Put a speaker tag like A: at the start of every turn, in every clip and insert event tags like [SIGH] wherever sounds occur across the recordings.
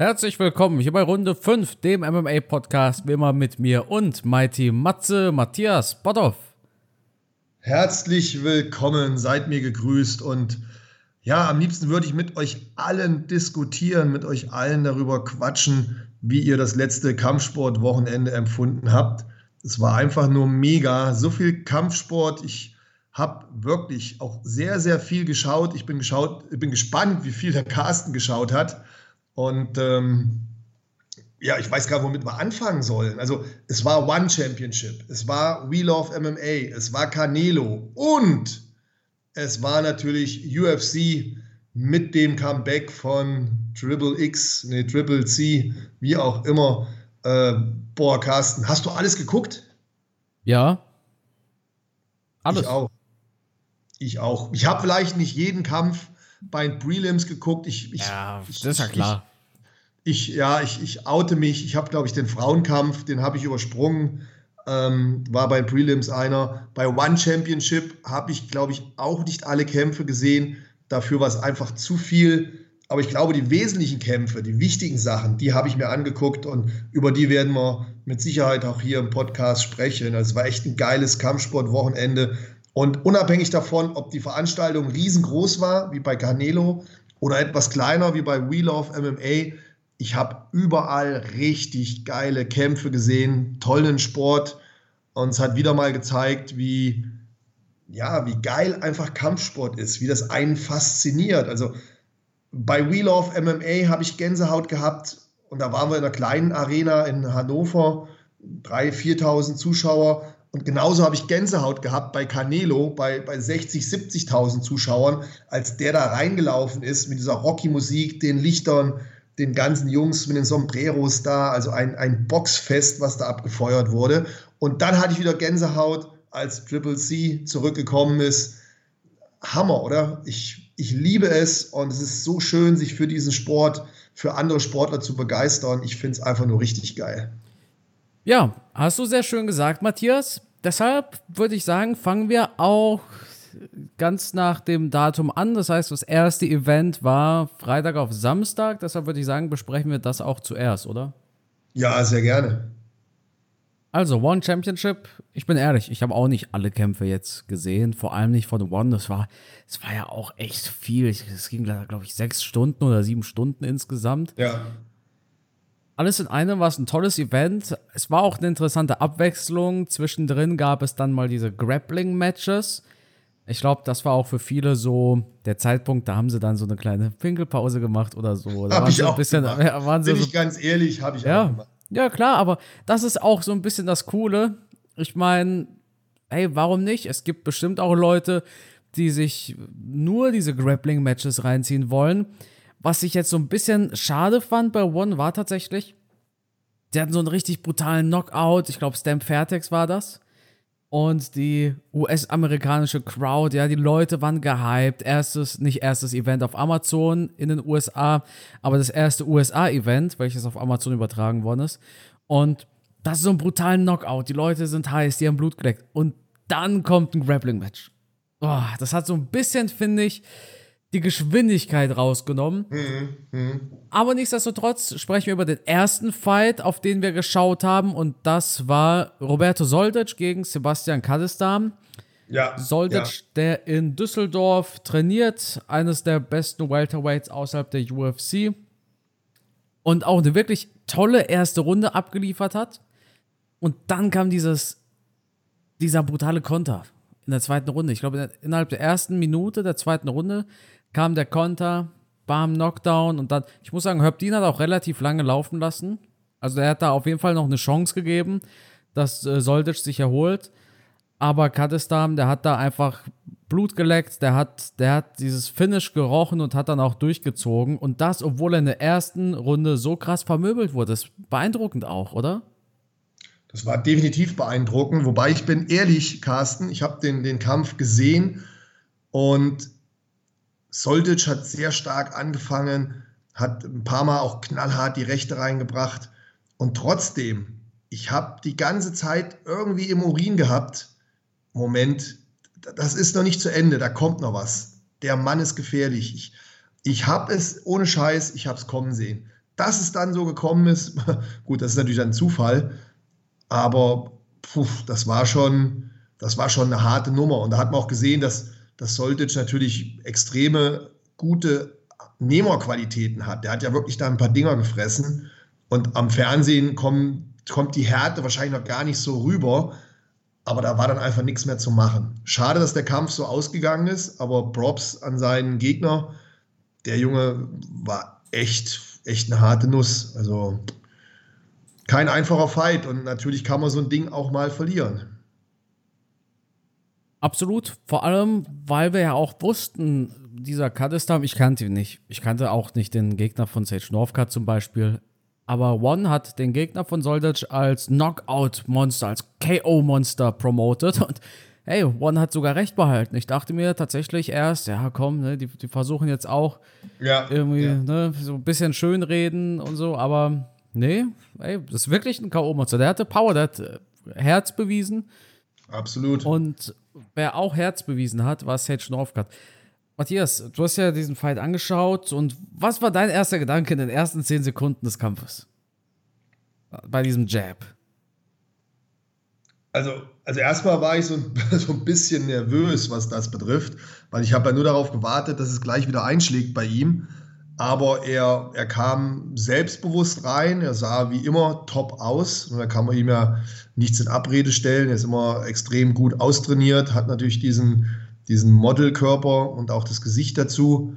A: Herzlich willkommen hier bei Runde 5, dem MMA-Podcast, wie immer mit mir und Mighty Matze Matthias Botthoff.
B: Herzlich willkommen, seid mir gegrüßt und ja, am liebsten würde ich mit euch allen diskutieren, mit euch allen darüber quatschen, wie ihr das letzte Kampfsportwochenende empfunden habt. Es war einfach nur mega, so viel Kampfsport. Ich habe wirklich auch sehr, sehr viel geschaut. Ich bin, geschaut, ich bin gespannt, wie viel der Carsten geschaut hat. Und ähm, ja, ich weiß gar nicht, womit wir anfangen sollen. Also es war One Championship, es war We Love MMA, es war Canelo und es war natürlich UFC mit dem Comeback von Triple X, nee, Triple C, wie auch immer. Äh, boah, Carsten, hast du alles geguckt?
A: Ja.
B: Alles. Ich auch. Ich auch. Ich habe vielleicht nicht jeden Kampf bei den Prelims geguckt. Ich, ich,
A: ja, das ist ja klar.
B: Ich, ja, ich, ich oute mich. Ich habe, glaube ich, den Frauenkampf, den habe ich übersprungen. Ähm, war bei Prelims einer. Bei One Championship habe ich, glaube ich, auch nicht alle Kämpfe gesehen. Dafür war es einfach zu viel. Aber ich glaube, die wesentlichen Kämpfe, die wichtigen Sachen, die habe ich mir angeguckt und über die werden wir mit Sicherheit auch hier im Podcast sprechen. Also es war echt ein geiles Kampfsportwochenende. Und unabhängig davon, ob die Veranstaltung riesengroß war, wie bei Canelo, oder etwas kleiner, wie bei We Love MMA, ich habe überall richtig geile Kämpfe gesehen, tollen Sport. Und es hat wieder mal gezeigt, wie, ja, wie geil einfach Kampfsport ist, wie das einen fasziniert. Also bei We Love MMA habe ich Gänsehaut gehabt und da waren wir in einer kleinen Arena in Hannover, 3.000, 4.000 Zuschauer. Und genauso habe ich Gänsehaut gehabt bei Canelo, bei, bei 60, 70.000 Zuschauern, als der da reingelaufen ist mit dieser Rocky-Musik, den Lichtern, den ganzen Jungs mit den Sombreros da, also ein, ein Boxfest, was da abgefeuert wurde. Und dann hatte ich wieder Gänsehaut, als Triple C zurückgekommen ist. Hammer, oder? Ich, ich liebe es und es ist so schön, sich für diesen Sport, für andere Sportler zu begeistern. Ich finde es einfach nur richtig geil.
A: Ja, hast du sehr schön gesagt, Matthias. Deshalb würde ich sagen, fangen wir auch ganz nach dem Datum an. Das heißt, das erste Event war Freitag auf Samstag. Deshalb würde ich sagen, besprechen wir das auch zuerst, oder?
B: Ja, sehr gerne.
A: Also, One Championship, ich bin ehrlich, ich habe auch nicht alle Kämpfe jetzt gesehen, vor allem nicht von One. Das war, das war ja auch echt viel. Es ging, glaube ich, sechs Stunden oder sieben Stunden insgesamt.
B: Ja.
A: Alles in einem war es ein tolles Event. Es war auch eine interessante Abwechslung. Zwischendrin gab es dann mal diese Grappling-Matches. Ich glaube, das war auch für viele so der Zeitpunkt, da haben sie dann so eine kleine Pinkelpause gemacht oder so.
B: Da habe ich auch bisschen, gemacht. Waren Bin so, ich ganz ehrlich, habe ich
A: ja,
B: auch gemacht.
A: Ja, klar, aber das ist auch so ein bisschen das Coole. Ich meine, hey, warum nicht? Es gibt bestimmt auch Leute, die sich nur diese Grappling-Matches reinziehen wollen. Was ich jetzt so ein bisschen schade fand bei One war tatsächlich, die hatten so einen richtig brutalen Knockout. Ich glaube, Stamp Fairtex war das und die US-amerikanische Crowd, ja, die Leute waren gehypt. Erstes, nicht erstes Event auf Amazon in den USA, aber das erste USA-Event, welches auf Amazon übertragen worden ist. Und das ist so ein brutaler Knockout. Die Leute sind heiß, die haben Blut geleckt. Und dann kommt ein Grappling-Match. Oh, das hat so ein bisschen, finde ich, die Geschwindigkeit rausgenommen. Mhm, mh. Aber nichtsdestotrotz sprechen wir über den ersten Fight, auf den wir geschaut haben. Und das war Roberto Soldic gegen Sebastian Kadestam.
B: Ja,
A: Soldic, ja. der in Düsseldorf trainiert, eines der besten Welterweights außerhalb der UFC. Und auch eine wirklich tolle erste Runde abgeliefert hat. Und dann kam dieses, dieser brutale Konter in der zweiten Runde. Ich glaube, innerhalb der ersten Minute der zweiten Runde kam der Konter, bam, Knockdown und dann, ich muss sagen, Herb hat auch relativ lange laufen lassen. Also er hat da auf jeden Fall noch eine Chance gegeben, dass äh, Soldic sich erholt. Aber Kadestam, der hat da einfach Blut geleckt, der hat, der hat dieses Finish gerochen und hat dann auch durchgezogen. Und das, obwohl er in der ersten Runde so krass vermöbelt wurde. Das ist beeindruckend auch, oder?
B: Das war definitiv beeindruckend. Wobei ich bin ehrlich, Carsten, ich habe den, den Kampf gesehen und Soldic hat sehr stark angefangen, hat ein paar Mal auch knallhart die Rechte reingebracht. Und trotzdem, ich habe die ganze Zeit irgendwie im Urin gehabt, Moment, das ist noch nicht zu Ende, da kommt noch was. Der Mann ist gefährlich. Ich, ich habe es ohne Scheiß, ich habe es kommen sehen. dass es dann so gekommen ist, [LAUGHS] gut, das ist natürlich ein Zufall, aber puh, das war schon, das war schon eine harte Nummer. Und da hat man auch gesehen, dass, dass Soldic natürlich extreme gute Nehmerqualitäten hat. Der hat ja wirklich da ein paar Dinger gefressen. Und am Fernsehen kommen, kommt die Härte wahrscheinlich noch gar nicht so rüber. Aber da war dann einfach nichts mehr zu machen. Schade, dass der Kampf so ausgegangen ist, aber Props an seinen Gegner. Der Junge war echt, echt eine harte Nuss. Also kein einfacher Fight und natürlich kann man so ein Ding auch mal verlieren.
A: Absolut, vor allem, weil wir ja auch wussten, dieser Kadestam, ich kannte ihn nicht. Ich kannte auch nicht den Gegner von Sage Northcutt zum Beispiel. Aber One hat den Gegner von Soldic als Knockout-Monster, als KO-Monster promotet. Und hey, One hat sogar recht behalten. Ich dachte mir tatsächlich erst, ja komm, ne, die, die versuchen jetzt auch ja, irgendwie ja. Ne, so ein bisschen schönreden und so. Aber nee, ey, das ist wirklich ein KO-Monster. Der hatte Power, der hat äh, Herz bewiesen.
B: Absolut.
A: Und wer auch Herz bewiesen hat, war Sage Northcutt. Matthias, du hast ja diesen Fight angeschaut und was war dein erster Gedanke in den ersten zehn Sekunden des Kampfes? Bei diesem Jab.
B: Also, also erstmal war ich so [LAUGHS] so ein bisschen nervös, was das betrifft, weil ich habe ja nur darauf gewartet, dass es gleich wieder einschlägt bei ihm. Aber er, er kam selbstbewusst rein, er sah wie immer top aus. Und da kann man ihm ja nichts in Abrede stellen. Er ist immer extrem gut austrainiert, hat natürlich diesen diesen Modelkörper und auch das Gesicht dazu.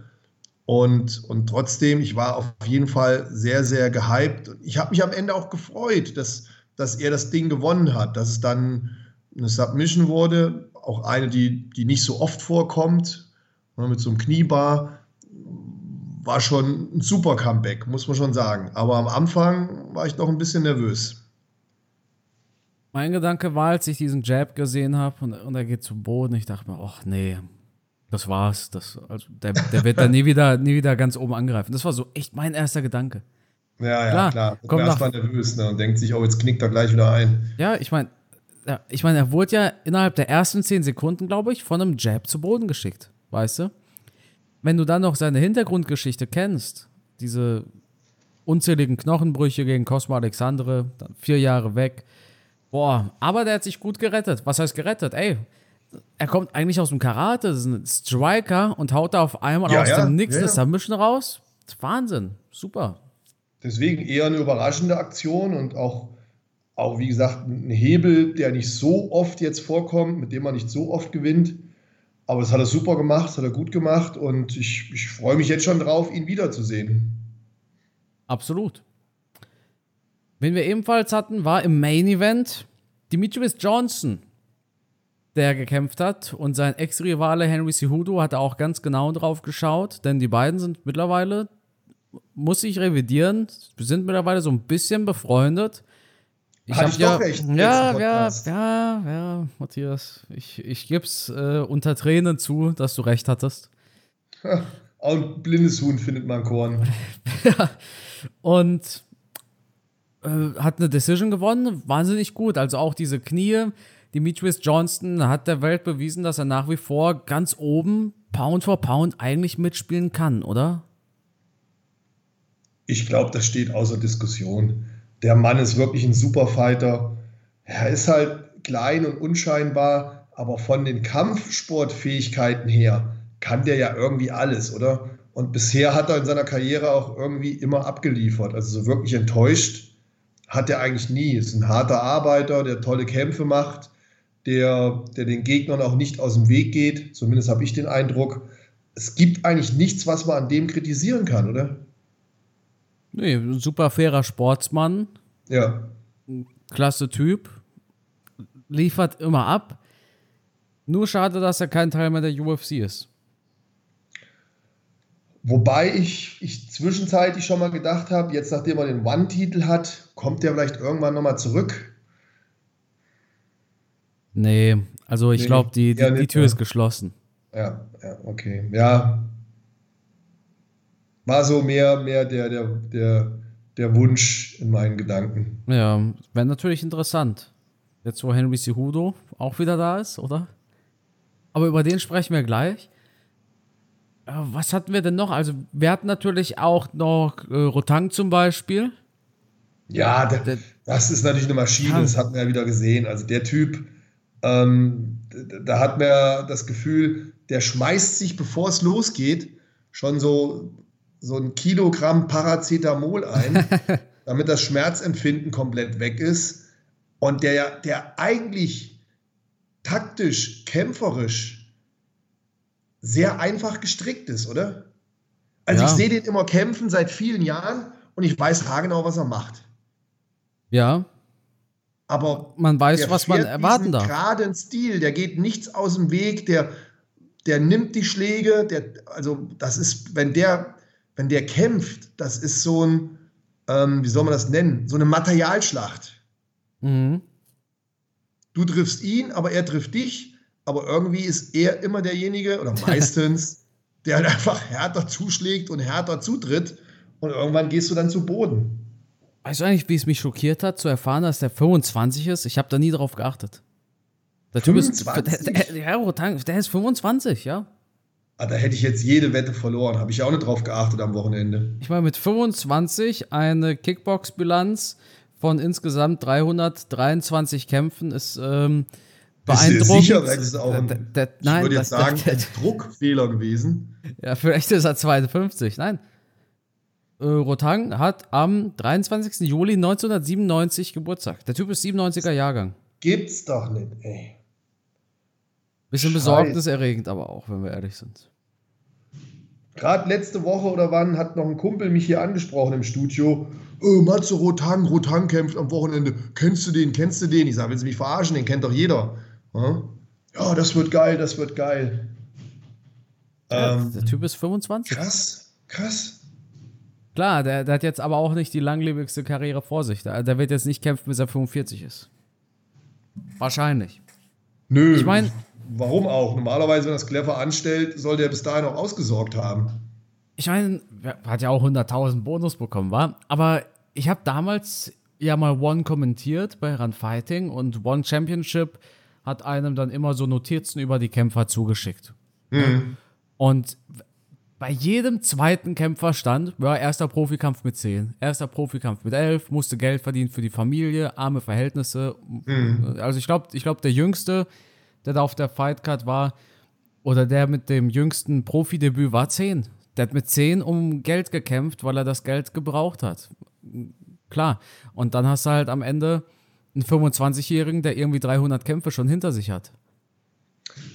B: Und, und trotzdem, ich war auf jeden Fall sehr, sehr gehypt. Ich habe mich am Ende auch gefreut, dass, dass er das Ding gewonnen hat, dass es dann eine Submission wurde, auch eine, die, die nicht so oft vorkommt, ne, mit so einem Kniebar. War schon ein super Comeback, muss man schon sagen. Aber am Anfang war ich noch ein bisschen nervös.
A: Mein Gedanke war, als ich diesen Jab gesehen habe und, und er geht zum Boden, ich dachte mir, ach nee, das war's. Das, also der, der wird dann [LAUGHS] nie wieder, nie wieder ganz oben angreifen. Das war so echt mein erster Gedanke.
B: Ja, ja, klar. klar. Kommt erstmal nervös ne, und denkt sich, oh, jetzt knickt er gleich wieder ein.
A: Ja, ich meine, ja, ich meine, er wurde ja innerhalb der ersten zehn Sekunden, glaube ich, von einem Jab zu Boden geschickt. Weißt du? Wenn du dann noch seine Hintergrundgeschichte kennst, diese unzähligen Knochenbrüche gegen Cosmo Alexandre, dann vier Jahre weg, Boah, aber der hat sich gut gerettet. Was heißt gerettet? Ey, er kommt eigentlich aus dem Karate, das ist ein Striker und haut da auf einmal ja, aus ja, dem Nix ja, eine Submission raus. Wahnsinn, super.
B: Deswegen eher eine überraschende Aktion und auch, auch, wie gesagt, ein Hebel, der nicht so oft jetzt vorkommt, mit dem man nicht so oft gewinnt. Aber das hat er super gemacht, das hat er gut gemacht und ich, ich freue mich jetzt schon drauf, ihn wiederzusehen.
A: Absolut. Wen wir ebenfalls hatten, war im Main Event Demetrius Johnson, der gekämpft hat. Und sein Ex-Rivale Henry Cejudo hat auch ganz genau drauf geschaut, denn die beiden sind mittlerweile, muss ich revidieren, sind mittlerweile so ein bisschen befreundet.
B: Ich habe ja, recht,
A: ja, ja, ja, ja, Matthias, ich, ich gebe es äh, unter Tränen zu, dass du recht hattest. [LAUGHS]
B: Auch ein blindes Huhn findet man Korn. [LAUGHS]
A: ja, und äh, hat eine Decision gewonnen, wahnsinnig gut. Also auch diese Knie. Demetrius Johnston hat der Welt bewiesen, dass er nach wie vor ganz oben Pound for Pound eigentlich mitspielen kann, oder?
B: Ich glaube, das steht außer Diskussion. Der Mann ist wirklich ein Superfighter. Er ist halt klein und unscheinbar, aber von den Kampfsportfähigkeiten her kann der ja irgendwie alles, oder? Und bisher hat er in seiner Karriere auch irgendwie immer abgeliefert. Also so wirklich enttäuscht hat er eigentlich nie. Ist ein harter Arbeiter, der tolle Kämpfe macht, der, der den Gegnern auch nicht aus dem Weg geht. Zumindest habe ich den Eindruck. Es gibt eigentlich nichts, was man an dem kritisieren kann, oder?
A: Nee, ein super fairer Sportsmann.
B: Ja.
A: Klasse Typ. Liefert immer ab. Nur schade, dass er kein Teil mehr der UFC ist.
B: Wobei ich, ich zwischenzeitlich schon mal gedacht habe, jetzt nachdem er den One-Titel hat, kommt der vielleicht irgendwann nochmal zurück.
A: Nee, also ich nee, glaube, die, die, die, Tür ist geschlossen.
B: Ja, ja, okay. Ja. War so mehr, mehr der, der, der, der Wunsch in meinen Gedanken.
A: Ja, wäre natürlich interessant. Jetzt, wo Henry Cejudo auch wieder da ist, oder? Aber über den sprechen wir gleich. was hatten wir denn noch? Also, wir hatten natürlich auch noch äh, Rotang zum Beispiel.
B: Ja, der, das ist natürlich eine Maschine, das hat man ja wieder gesehen. Also, der Typ, ähm, da hat man das Gefühl, der schmeißt sich, bevor es losgeht, schon so, so ein Kilogramm Paracetamol ein, [LAUGHS] damit das Schmerzempfinden komplett weg ist. Und der, der eigentlich taktisch, kämpferisch sehr einfach gestrickt ist, oder? Also ja. ich sehe den immer kämpfen seit vielen Jahren und ich weiß haargenau, was er macht.
A: Ja.
B: Aber
A: man weiß, was man erwarten darf.
B: Geraden Stil, der geht nichts aus dem Weg, der, der nimmt die Schläge, der, also das ist, wenn der, wenn der kämpft, das ist so ein, ähm, wie soll man das nennen, so eine Materialschlacht. Mhm. Du triffst ihn, aber er trifft dich aber irgendwie ist er immer derjenige oder [LAUGHS] meistens, der halt einfach härter zuschlägt und härter zutritt und irgendwann gehst du dann zu Boden.
A: Weißt du eigentlich, wie es mich schockiert hat, zu erfahren, dass der 25 ist? Ich habe da nie drauf geachtet. Der 25? Typ ist, der, [LAUGHS] der, der ist 25, ja.
B: Ah, da hätte ich jetzt jede Wette verloren. Habe ich auch nicht drauf geachtet am Wochenende.
A: Ich meine, mit 25 eine Kickbox-Bilanz von insgesamt 323 Kämpfen ist ähm, beeindruckend. sicher,
B: ist es auch ein, da, da, nein, ich würde jetzt sagen, ein [LAUGHS] Druckfehler gewesen.
A: Ja, vielleicht ist er 52. Nein. Äh, Rotang hat am 23. Juli 1997 Geburtstag. Der Typ ist 97er Jahrgang.
B: Gibt's doch nicht, ey.
A: Bisschen besorgniserregend, aber auch, wenn wir ehrlich sind.
B: Gerade letzte Woche oder wann hat noch ein Kumpel mich hier angesprochen im Studio. Oh, Matze Rotang, Rotang kämpft am Wochenende. Kennst du den? Kennst du den? Ich sage, willst du mich verarschen? Den kennt doch jeder. Ja, das wird geil, das wird geil.
A: Ja, ähm, der Typ ist 25.
B: Krass, krass.
A: Klar, der, der, hat jetzt aber auch nicht die langlebigste Karriere vor sich. Der, der wird jetzt nicht kämpfen, bis er 45 ist. Wahrscheinlich.
B: Nö. Ich meine. Warum auch? Normalerweise, wenn es clever anstellt, soll der bis dahin auch ausgesorgt haben.
A: Ich meine, hat ja auch 100.000 Bonus bekommen, war. Aber ich habe damals ja mal One kommentiert bei Run Fighting und One Championship hat einem dann immer so Notizen über die Kämpfer zugeschickt. Mhm. Und bei jedem zweiten Kämpfer stand, ja, erster Profikampf mit 10, erster Profikampf mit 11, musste Geld verdienen für die Familie, arme Verhältnisse. Mhm. Also ich glaube, ich glaub, der Jüngste, der da auf der Fightcard war, oder der mit dem jüngsten Profidebüt war 10. Der hat mit 10 um Geld gekämpft, weil er das Geld gebraucht hat. Klar. Und dann hast du halt am Ende einen 25-Jährigen, der irgendwie 300 Kämpfe schon hinter sich hat.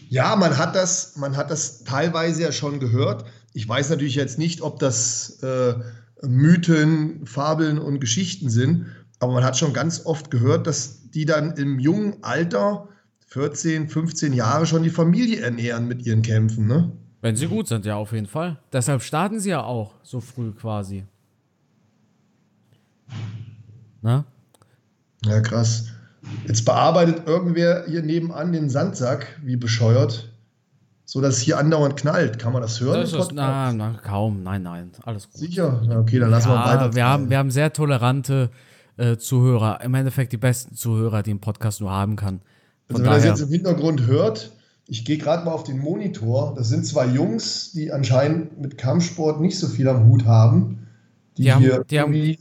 B: Ja, man hat das, man hat das teilweise ja schon gehört. Ich weiß natürlich jetzt nicht, ob das äh, Mythen, Fabeln und Geschichten sind, aber man hat schon ganz oft gehört, dass die dann im jungen Alter, 14, 15 Jahre, schon die Familie ernähren mit ihren Kämpfen, ne?
A: Wenn sie gut sind, ja, auf jeden Fall. Deshalb starten sie ja auch so früh quasi.
B: Na? Ja, krass. Jetzt bearbeitet irgendwer hier nebenan den Sandsack, wie bescheuert, so dass es hier andauernd knallt. Kann man das hören? Das
A: ist, na, na, kaum. Nein, nein. Alles gut.
B: Sicher? Ja, okay, dann lassen ja, wir weiter.
A: Wir haben, wir haben sehr tolerante äh, Zuhörer. Im Endeffekt die besten Zuhörer, die ein Podcast nur haben kann.
B: Also, wenn ihr das jetzt im Hintergrund hört, ich gehe gerade mal auf den Monitor. Das sind zwei Jungs, die anscheinend mit Kampfsport nicht so viel am Hut haben. Die, die hier die haben, die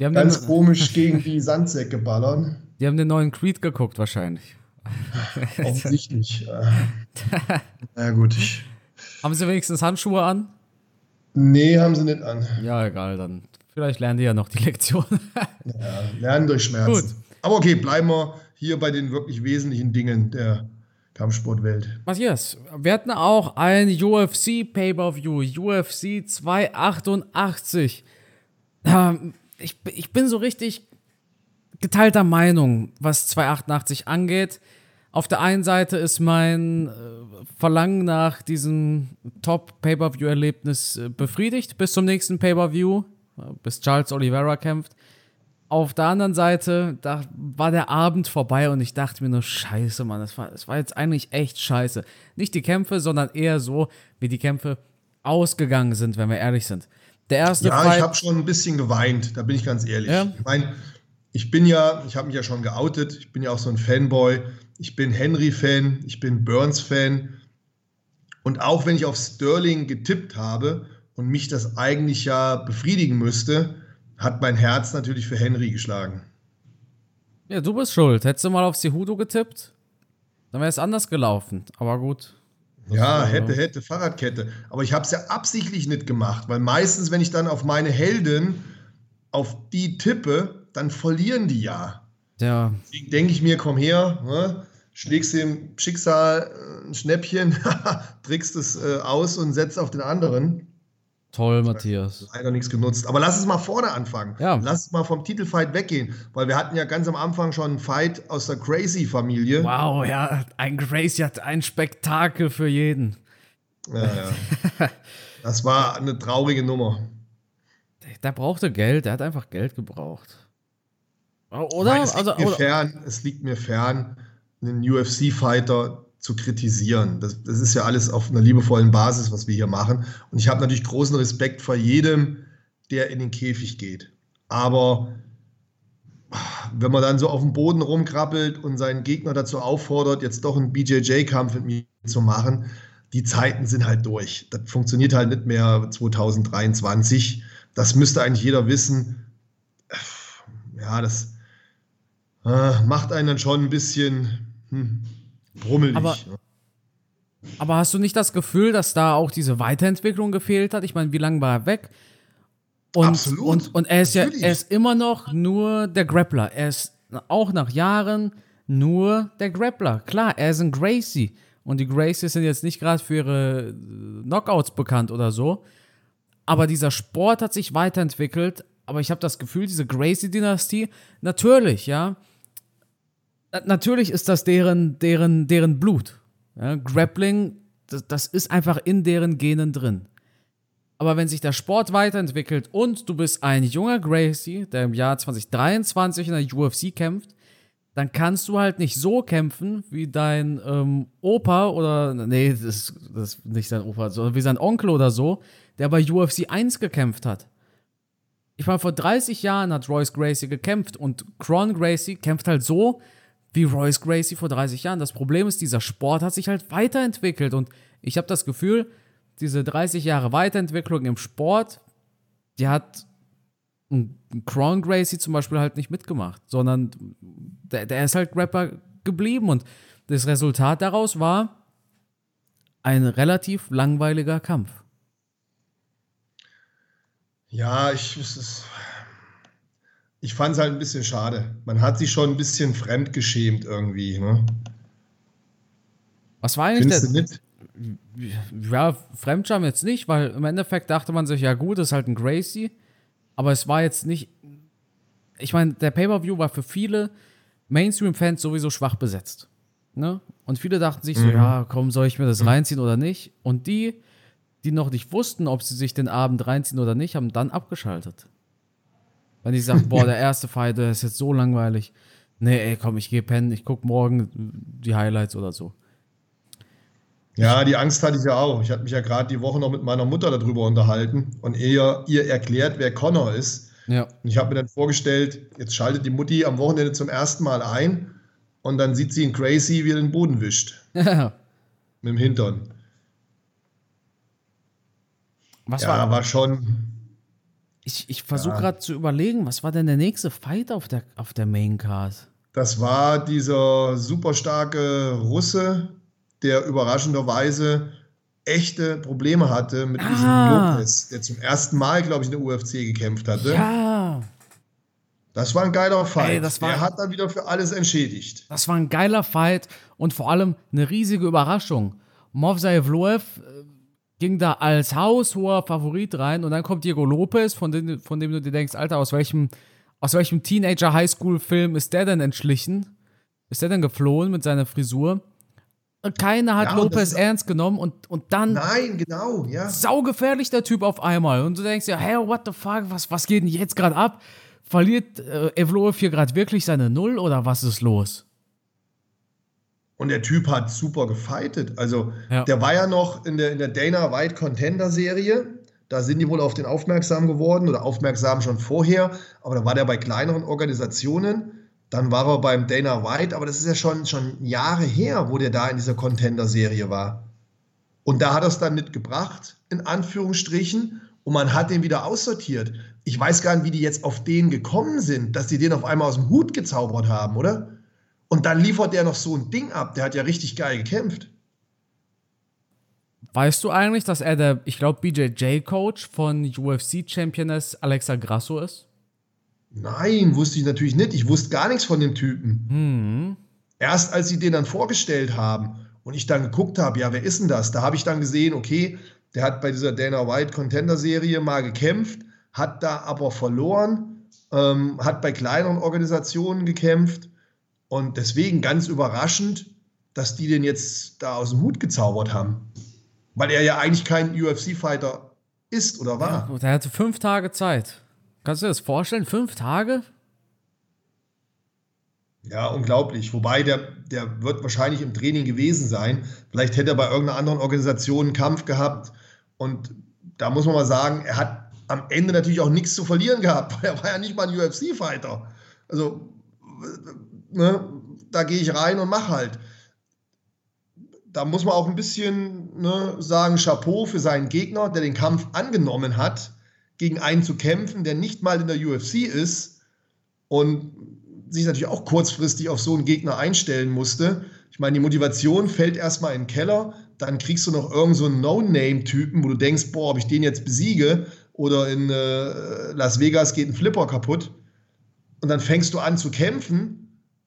B: haben ganz komisch [LAUGHS] gegen die Sandsäcke ballern.
A: Die haben den neuen Creed geguckt wahrscheinlich. [LAUGHS]
B: Offensichtlich. [LAUGHS] Na gut. Ich
A: haben sie wenigstens Handschuhe an?
B: Nee, haben sie nicht an.
A: Ja, egal, dann. Vielleicht lernen die ja noch die Lektion.
B: ja, lernen durch Schmerzen. Gut. Aber okay, bleiben wir hier bei den wirklich wesentlichen Dingen der Kampfsportwelt.
A: Matthias, wir hatten auch ein UFC Pay-Per-View, UFC 288. Ähm, ich, ich bin so richtig geteilter Meinung, was 288 angeht. Auf der einen Seite ist mein äh, Verlangen nach diesem Top-Pay-Per-View-Erlebnis äh, befriedigt bis zum nächsten Pay-Per-View, äh, bis Charles Oliveira kämpft. Auf der anderen Seite, da war der Abend vorbei und ich dachte mir nur, scheiße, Mann, das war, das war jetzt eigentlich echt scheiße. Nicht die Kämpfe, sondern eher so, wie die Kämpfe ausgegangen sind, wenn wir ehrlich sind. Der erste
B: ja, Fight, ich habe schon ein bisschen geweint, da bin ich ganz ehrlich. Ja? Ich meine, ich bin ja, ich habe mich ja schon geoutet, ich bin ja auch so ein Fanboy. Ich bin Henry-Fan, ich bin Burns-Fan. Und auch wenn ich auf Sterling getippt habe und mich das eigentlich ja befriedigen müsste, hat mein Herz natürlich für Henry geschlagen.
A: Ja, du bist schuld. Hättest du mal auf Cejudo getippt, dann wäre es anders gelaufen. Aber gut.
B: Ja, hätte, hätte, Fahrradkette. Aber ich habe es ja absichtlich nicht gemacht, weil meistens, wenn ich dann auf meine Helden, auf die tippe, dann verlieren die ja.
A: Ja.
B: Deswegen denke ich mir, komm her, ne? schlägst dem Schicksal äh, ein Schnäppchen, [LAUGHS] trickst es äh, aus und setzt auf den anderen.
A: Toll, Matthias.
B: Leider nichts genutzt. Aber lass es mal vorne anfangen.
A: Ja.
B: Lass es mal vom Titelfight weggehen. Weil wir hatten ja ganz am Anfang schon einen Fight aus der Crazy-Familie.
A: Wow, ja, ein Crazy hat ein Spektakel für jeden.
B: Ja, ja. [LAUGHS] Das war eine traurige Nummer.
A: Der, der brauchte Geld, der hat einfach Geld gebraucht. Oder?
B: Nein, es, liegt
A: also,
B: mir
A: oder
B: fern, es liegt mir fern, einen UFC-Fighter zu kritisieren. Das, das ist ja alles auf einer liebevollen Basis, was wir hier machen. Und ich habe natürlich großen Respekt vor jedem, der in den Käfig geht. Aber wenn man dann so auf dem Boden rumkrabbelt und seinen Gegner dazu auffordert, jetzt doch einen BJJ-Kampf mit mir zu machen, die Zeiten sind halt durch. Das funktioniert halt nicht mehr 2023. Das müsste eigentlich jeder wissen. Ja, das äh, macht einen dann schon ein bisschen hm, brummelig.
A: Aber, aber hast du nicht das Gefühl, dass da auch diese Weiterentwicklung gefehlt hat? Ich meine, wie lange war er weg? Und,
B: Absolut.
A: Und, und er ist ja,
B: Natürlich.
A: er ist immer noch nur der Grappler. Er ist auch nach Jahren nur der Grappler. Klar, er ist ein Gracie. Und die Gracies sind jetzt nicht gerade für ihre Knockouts bekannt oder so. Aber dieser Sport hat sich weiterentwickelt. Aber ich habe das Gefühl, diese Gracie-Dynastie, natürlich, ja. Na- Natürlich ist das deren, deren, deren Blut. Ja, Grappling, das, das ist einfach in deren Genen drin. Aber wenn sich der Sport weiterentwickelt und du bist ein junger Gracie, der im Jahr 2023 in der UFC kämpft, dann kannst du halt nicht so kämpfen wie dein ähm, Opa oder, nee, das, ist- das ist nicht sein Opa, sondern wie sein Onkel oder so, der bei UFC 1 gekämpft hat. Ich meine, vor 30 Jahren hat Royce Gracie gekämpft und Cron Gracie kämpft halt so wie Royce Gracie vor 30 Jahren. Das Problem ist, dieser Sport hat sich halt weiterentwickelt und ich habe das Gefühl, diese 30 Jahre Weiterentwicklung im Sport, die hat ein Crown Gracie zum Beispiel halt nicht mitgemacht, sondern der, der ist halt Rapper geblieben und das Resultat daraus war ein relativ langweiliger Kampf.
B: Ja, ich, es ist, ich fand es halt ein bisschen schade. Man hat sich schon ein bisschen fremdgeschämt irgendwie. Ne?
A: Was war eigentlich
B: Findest
A: der? Ja, Fremdscham jetzt nicht, weil im Endeffekt dachte man sich, ja gut, das ist halt ein Gracie. Aber es war jetzt nicht. Ich meine, der Pay-Per-View war für viele Mainstream-Fans sowieso schwach besetzt. Ne? Und viele dachten sich so, ja, komm, soll ich mir das reinziehen oder nicht? Und die, die noch nicht wussten, ob sie sich den Abend reinziehen oder nicht, haben dann abgeschaltet. Wenn die sagen, boah, der erste Fight, der ist jetzt so langweilig. Nee, ey, komm, ich gehe pennen, ich guck morgen die Highlights oder so.
B: Ja, die Angst hatte ich ja auch. Ich hatte mich ja gerade die Woche noch mit meiner Mutter darüber unterhalten und ihr, ihr erklärt, wer Connor ist.
A: Ja.
B: Und ich habe mir dann vorgestellt, jetzt schaltet die Mutti am Wochenende zum ersten Mal ein und dann sieht sie ihn crazy, wie er den Boden wischt.
A: Ja. [LAUGHS]
B: Mit dem Hintern.
A: Was
B: Ja,
A: war,
B: war schon.
A: Ich, ich versuche
B: Ja.
A: gerade zu überlegen, was war denn der nächste Fight auf der, auf der Main Card?
B: Das war dieser super starke Russe, der überraschenderweise echte Probleme hatte mit diesem
A: Ah.
B: Lopez, der zum ersten Mal, glaube ich, in der UFC gekämpft hatte.
A: Ja,
B: Das war ein geiler Fight.
A: Ey, war-
B: der hat dann wieder für alles entschädigt.
A: das war ein geiler Fight und vor allem eine riesige Überraschung. Movsar Evloev äh, ging da als haushoher Favorit rein und dann kommt Diego Lopez, von dem, von dem du dir denkst, Alter, aus welchem, aus welchem Teenager-Highschool-Film ist der denn entschlichen? Ist der denn geflohen mit seiner Frisur? Und keiner hat
B: Ja,
A: Lopez ernst genommen und, und dann
B: Nein, genau, ja.
A: saugefährlich der Typ auf einmal. Und du denkst ja, hey, what the fuck, was, was geht denn jetzt gerade ab? Verliert äh, Evloev hier gerade wirklich seine Null oder was ist los?
B: Und der Typ hat super gefightet. Also,
A: Ja.
B: der war ja noch in der, in der Dana White Contender Serie. Da sind die wohl auf den aufmerksam geworden oder aufmerksam schon vorher. Aber da war der bei kleineren Organisationen. Dann war er beim Dana White. Aber das ist ja schon, schon Jahre her, wo der da in dieser Contender Serie war. Und da hat er es dann nicht gebracht, in Anführungsstrichen, und man hat den wieder aussortiert. Ich weiß gar nicht, wie die jetzt auf den gekommen sind, dass die den auf einmal aus dem Hut gezaubert haben, oder? Und dann liefert der noch so ein Ding ab. Der hat ja richtig geil gekämpft.
A: Weißt du eigentlich, dass er der, ich glaube, BJJ-Coach von UFC-Championess Alexa Grasso ist?
B: Nein, wusste ich natürlich nicht. Ich wusste gar nichts von dem Typen. Mhm. Erst als sie den dann vorgestellt haben und ich dann geguckt habe, ja, wer ist denn das? Da habe ich dann gesehen, okay, der hat bei dieser Dana White Contender-Serie mal gekämpft, hat da aber verloren, ähm, hat bei kleineren Organisationen gekämpft und deswegen ganz überraschend, dass die den jetzt da aus dem Hut gezaubert haben. Weil er ja eigentlich kein UFC-Fighter ist oder war.
A: Ja, der hatte fünf Tage Zeit. Kannst du dir das vorstellen? Fünf Tage?
B: Ja, unglaublich. Wobei der, der wird wahrscheinlich im Training gewesen sein. Vielleicht hätte er bei irgendeiner anderen Organisation einen Kampf gehabt. Und da muss man mal sagen, er hat am Ende natürlich auch nichts zu verlieren gehabt, [LAUGHS] weil er war ja nicht mal ein UFC-Fighter. Also, ne, da gehe ich rein und mache halt. Da muss man auch ein bisschen ne, sagen, Chapeau für seinen Gegner, der den Kampf angenommen hat, gegen einen zu kämpfen, der nicht mal in der UFC ist und sich natürlich auch kurzfristig auf so einen Gegner einstellen musste. Ich meine, die Motivation fällt erstmal in den Keller, dann kriegst du noch irgendeinen so No-Name-Typen, wo du denkst, boah, ob ich den jetzt besiege oder in äh, Las Vegas geht ein Flipper kaputt. Und dann fängst du an zu kämpfen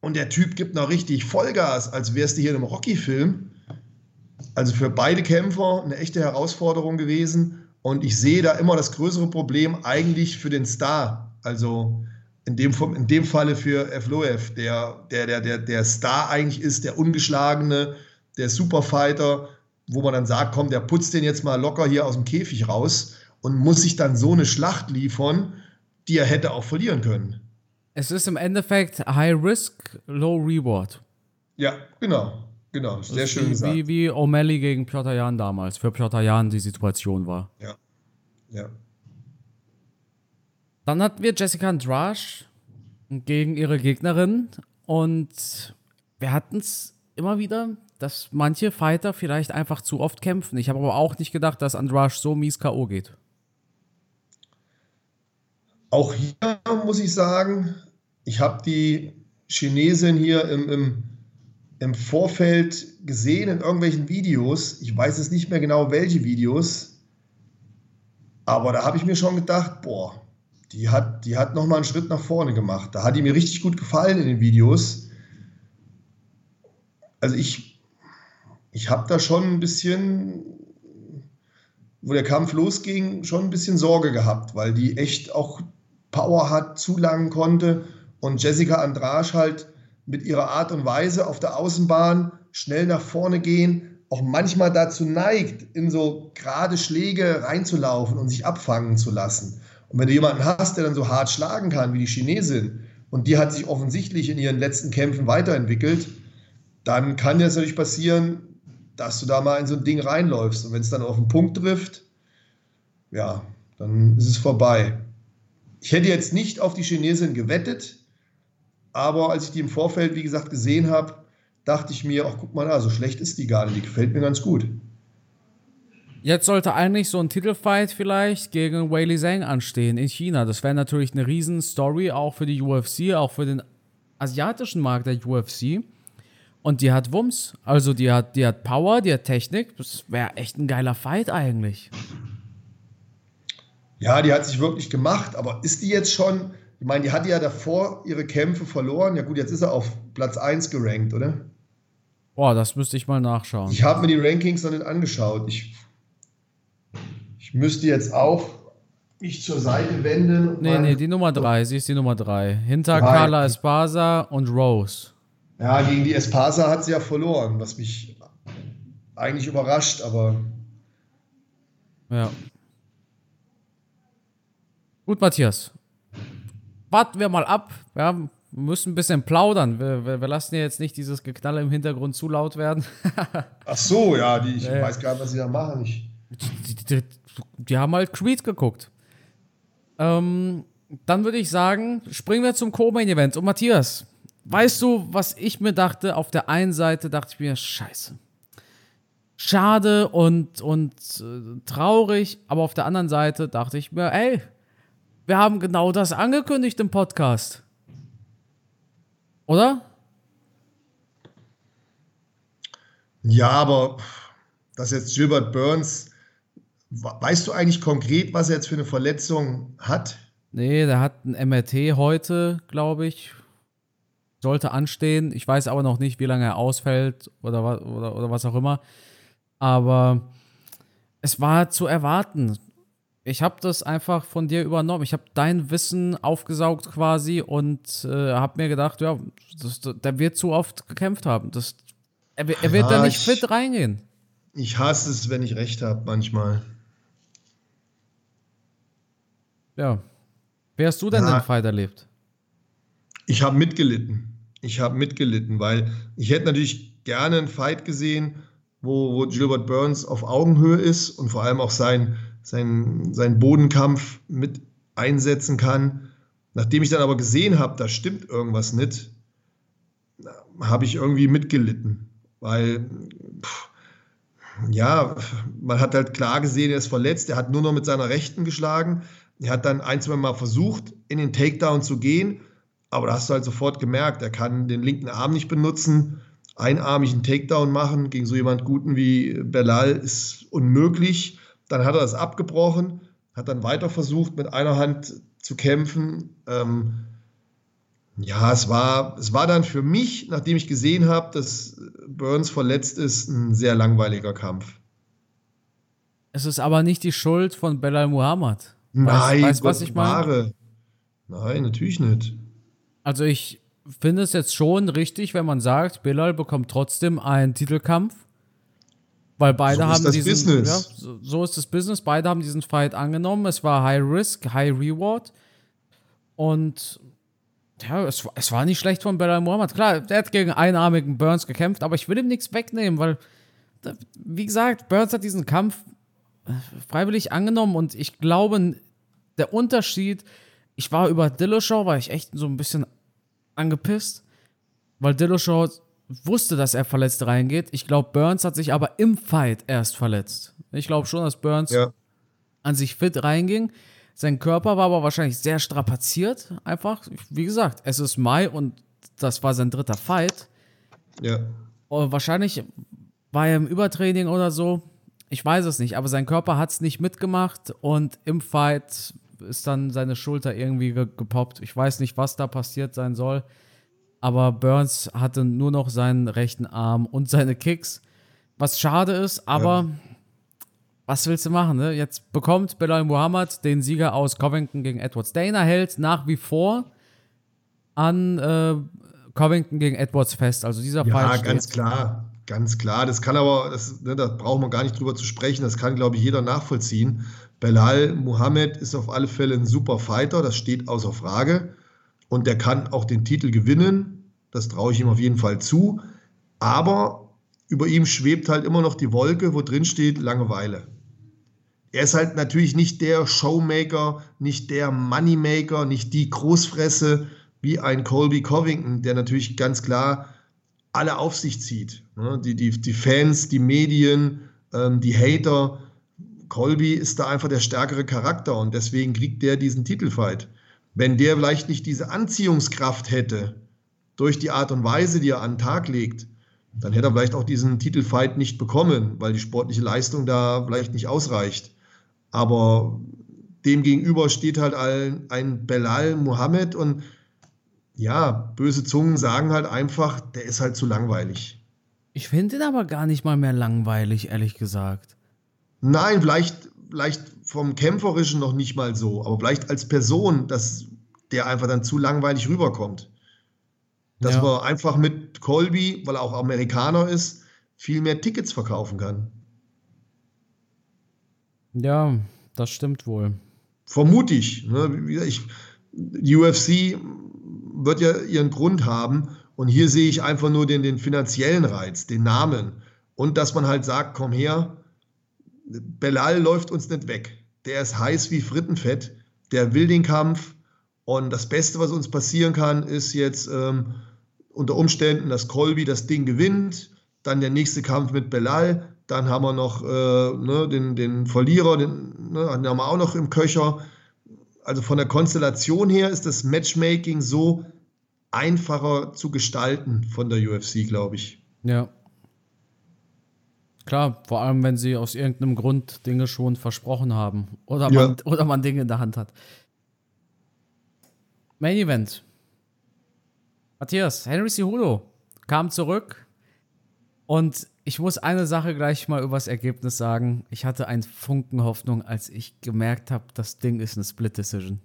B: und der Typ gibt noch richtig Vollgas, als wärst du hier in einem Rocky-Film. Also für beide Kämpfer eine echte Herausforderung gewesen. Und ich sehe da immer das größere Problem eigentlich für den Star. Also in dem, in dem Falle für Evloev, der, der, der, der, der Star eigentlich ist, der Ungeschlagene, der Superfighter, wo man dann sagt, komm, der putzt den jetzt mal locker hier aus dem Käfig raus und muss sich dann so eine Schlacht liefern, die er hätte auch verlieren können.
A: Es ist im Endeffekt High Risk, Low Reward.
B: Ja, genau. Genau, sehr schön wie, gesagt.
A: Wie, wie O'Malley gegen Piotr Jan damals, für Piotr Jan die Situation war.
B: Ja. Ja.
A: Dann hatten wir Jessica Andrasch gegen ihre Gegnerin und wir hatten es immer wieder, dass manche Fighter vielleicht einfach zu oft kämpfen. Ich habe aber auch nicht gedacht, dass Andrasch so mies K.O. geht.
B: Auch hier muss ich sagen, ich habe die Chinesin hier im, im, im Vorfeld gesehen in irgendwelchen Videos. Ich weiß es nicht mehr genau, welche Videos. Aber da habe ich mir schon gedacht, boah, die hat, die hat nochmal einen Schritt nach vorne gemacht. Da hat die mir richtig gut gefallen in den Videos. Also ich, ich habe da schon ein bisschen, wo der Kampf losging, schon ein bisschen Sorge gehabt, weil die echt auch Power hat, zulangen konnte und Jessica Andrasch halt mit ihrer Art und Weise auf der Außenbahn schnell nach vorne gehen, auch manchmal dazu neigt, in so gerade Schläge reinzulaufen und sich abfangen zu lassen. Und wenn du jemanden hast, der dann so hart schlagen kann wie die Chinesin, und die hat sich offensichtlich in ihren letzten Kämpfen weiterentwickelt, dann kann es natürlich passieren, dass du da mal in so ein Ding reinläufst. Und wenn es dann auf den Punkt trifft, ja, dann ist es vorbei. Ich hätte jetzt nicht auf die Chinesin gewettet, aber als ich die im Vorfeld, wie gesagt, gesehen habe, dachte ich mir, ach guck mal, so schlecht ist die gar nicht, die gefällt mir ganz gut.
A: Jetzt sollte eigentlich so ein Titelfight vielleicht gegen Weili Zhang anstehen in China. Das wäre natürlich eine riesen Story, auch für die UFC, auch für den asiatischen Markt der UFC. Und die hat Wumms. Also die hat, die hat Power, die hat Technik. Das wäre echt ein geiler Fight eigentlich.
B: Ja, die hat sich wirklich gemacht, aber ist die jetzt schon, ich meine, die hatte ja davor ihre Kämpfe verloren. Ja gut, jetzt ist er auf Platz 1 gerankt, oder?
A: Boah, das müsste ich mal nachschauen.
B: Ich habe mir die Rankings noch nicht angeschaut. Ich ich müsste jetzt auch mich zur Seite wenden.
A: Nee, nee, die Nummer 3, sie ist die Nummer 3. Hinter drei. Carla Espasa und Rose.
B: Ja, gegen die Espasa hat sie ja verloren, was mich eigentlich überrascht, aber.
A: Ja. Gut, Matthias. Warten wir mal ab. Ja, wir müssen ein bisschen plaudern. Wir, wir, wir lassen ja jetzt nicht dieses Geknalle im Hintergrund zu laut werden. [LAUGHS]
B: Ach so, ja, die, ich ja, weiß gar nicht, was sie da machen. Ich
A: die, die, die haben halt Creed geguckt. Ähm, dann würde ich sagen, springen wir zum Co-Main-Event. Und Matthias, weißt du, was ich mir dachte? Auf der einen Seite dachte ich mir, scheiße. schade und, und äh, traurig, aber auf der anderen Seite dachte ich mir, ey, wir haben genau das angekündigt im Podcast. Oder?
B: Ja, aber dass jetzt Gilbert Burns, weißt du eigentlich konkret, was er jetzt für eine Verletzung hat?
A: Nee, der hat ein MRT heute, glaube ich. Sollte anstehen. Ich weiß aber noch nicht, wie lange er ausfällt oder, oder, oder was auch immer. Aber es war zu erwarten. Ich habe das einfach von dir übernommen. Ich habe dein Wissen aufgesaugt quasi und äh, habe mir gedacht, ja, das, der wird zu oft gekämpft haben. Das, er, er wird ja, da nicht ich, fit reingehen.
B: Ich hasse es, wenn ich recht habe, manchmal.
A: Ja. Wie hast du denn ja, den Fight erlebt?
B: Ich habe mitgelitten. Ich habe mitgelitten, weil ich hätte natürlich gerne einen Fight gesehen, wo, wo Gilbert Burns auf Augenhöhe ist und vor allem auch sein, sein, sein Bodenkampf mit einsetzen kann. Nachdem ich dann aber gesehen habe, da stimmt irgendwas nicht, habe ich irgendwie mitgelitten, weil pff, ja, man hat halt klar gesehen, er ist verletzt, er hat nur noch mit seiner Rechten geschlagen. Er hat dann ein, zwei Mal versucht, in den Takedown zu gehen, aber da hast du halt sofort gemerkt, er kann den linken Arm nicht benutzen einarmig einen Takedown machen gegen so jemand Guten wie Belal ist unmöglich. Dann hat er das abgebrochen, hat dann weiter versucht, mit einer Hand zu kämpfen. Ähm, ja, es war, es war dann für mich, nachdem ich gesehen habe, dass Burns verletzt ist, ein sehr langweiliger Kampf.
A: Es ist aber nicht die Schuld von Belal Muhammad.
B: Nein, weißt, was ich meine? Nein, natürlich nicht.
A: Also ich finde es jetzt schon richtig, wenn man sagt, Bilal bekommt trotzdem einen Titelkampf. Weil beide so haben diesen. Business. Ja, so, so, ist das Business. Beide haben diesen Fight angenommen. Es war High Risk, High Reward. Und ja, es, es war nicht schlecht von Belal Muhammad. Klar, der hat gegen einarmigen Burns gekämpft, aber ich will ihm nichts wegnehmen, weil, wie gesagt, Burns hat diesen Kampf äh, freiwillig angenommen und ich glaube, der Unterschied, ich war über Dillashaw, war ich echt so ein bisschen angepisst, weil Dillashaw wusste, dass er verletzt reingeht. Ich glaube, Burns hat sich aber im Fight erst verletzt. Ich glaube schon, dass Burns ja. an sich fit reinging. Sein Körper war aber wahrscheinlich sehr strapaziert. Einfach, wie gesagt, es ist Mai und das war sein dritter Fight.
B: Ja.
A: Und wahrscheinlich war er im Übertraining oder so. Ich weiß es nicht, aber sein Körper hat es nicht mitgemacht und im Fight ist dann seine Schulter irgendwie ge gepoppt. Ich weiß nicht, was da passiert sein soll. Aber Burns hatte nur noch seinen rechten Arm und seine Kicks. Was schade ist, aber ja. was willst du machen? Ne? Jetzt bekommt Belal Muhammad den Sieger aus Covington gegen Edwards. Dana hält nach wie vor an äh, Covington gegen Edwards fest. Also dieser
B: ja, Fall. Ja, ganz klar. Ganz klar. Das kann aber, das, ne, da braucht man gar nicht drüber zu sprechen. Das kann, glaube ich, jeder nachvollziehen. Belal Muhammad ist auf alle Fälle ein super Fighter, das steht außer Frage. Und der kann auch den Titel gewinnen, das traue ich ihm auf jeden Fall zu. Aber über ihm schwebt halt immer noch die Wolke, wo drin steht Langeweile. Er ist halt natürlich nicht der Showmaker, nicht der Moneymaker, nicht die Großfresse wie ein Colby Covington, der natürlich ganz klar alle auf sich zieht. Ne? Die, die, die Fans, die Medien, ähm, die Hater, Colby ist da einfach der stärkere Charakter und deswegen kriegt der diesen Titelfight. Wenn der vielleicht nicht diese Anziehungskraft hätte, durch die Art und Weise, die er an den Tag legt, dann hätte er vielleicht auch diesen Titelfight nicht bekommen, weil die sportliche Leistung da vielleicht nicht ausreicht. Aber dem gegenüber steht halt ein, ein Belal Muhammad und ja, böse Zungen sagen halt einfach, der ist halt zu langweilig.
A: Ich finde ihn aber gar nicht mal mehr langweilig, ehrlich gesagt.
B: Nein, vielleicht, vielleicht vom Kämpferischen noch nicht mal so, aber vielleicht als Person, dass der einfach dann zu langweilig rüberkommt. Dass ja. man einfach mit Colby, weil er auch Amerikaner ist, viel mehr Tickets verkaufen kann.
A: Ja, das stimmt wohl.
B: Vermute ich. Ne? ich die UFC wird ja ihren Grund haben und hier sehe ich einfach nur den, den finanziellen Reiz, den Namen und dass man halt sagt, komm her, Belal läuft uns nicht weg. Der ist heiß wie Frittenfett. Der will den Kampf. Und das Beste, was uns passieren kann, ist jetzt ähm, unter Umständen, dass Colby das Ding gewinnt. Dann der nächste Kampf mit Belal. Dann haben wir noch äh, ne, den, den Verlierer, den, ne, den haben wir auch noch im Köcher. Also von der Konstellation her ist das Matchmaking so einfacher zu gestalten von der UFC, glaube ich.
A: Ja. Klar, vor allem wenn sie aus irgendeinem Grund Dinge schon versprochen haben oder man, ja. oder man Dinge in der Hand hat. Main Event. Matthias, Henry Cejudo kam zurück und ich muss eine Sache gleich mal übers Ergebnis sagen. Ich hatte ein Funken Hoffnung, als ich gemerkt habe, das Ding ist eine Split Decision.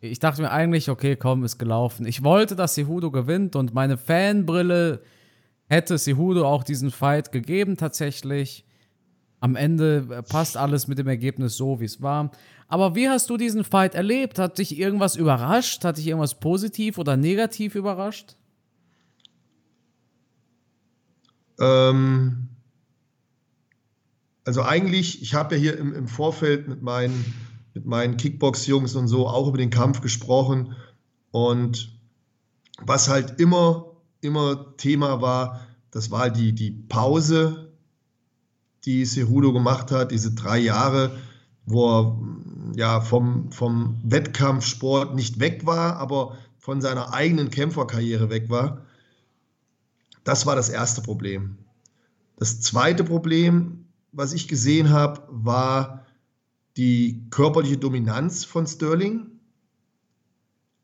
A: Ich dachte mir eigentlich, okay, komm, ist gelaufen. Ich wollte, dass Cejudo gewinnt und meine Fanbrille hätte Cejudo auch diesen Fight gegeben tatsächlich. Am Ende passt alles mit dem Ergebnis so, wie es war. Aber wie hast du diesen Fight erlebt? Hat dich irgendwas überrascht? Hat dich irgendwas positiv oder negativ überrascht?
B: Ähm, also eigentlich, ich habe ja hier im, im Vorfeld mit meinen, mit meinen Kickbox-Jungs und so auch über den Kampf gesprochen. Und was halt immer, immer Thema war, das war die, die Pause, die Cerudo gemacht hat, diese drei Jahre, wo er ja, vom, vom Wettkampfsport nicht weg war, aber von seiner eigenen Kämpferkarriere weg war. Das war das erste Problem. Das zweite Problem, was ich gesehen habe, war die körperliche Dominanz von Sterling.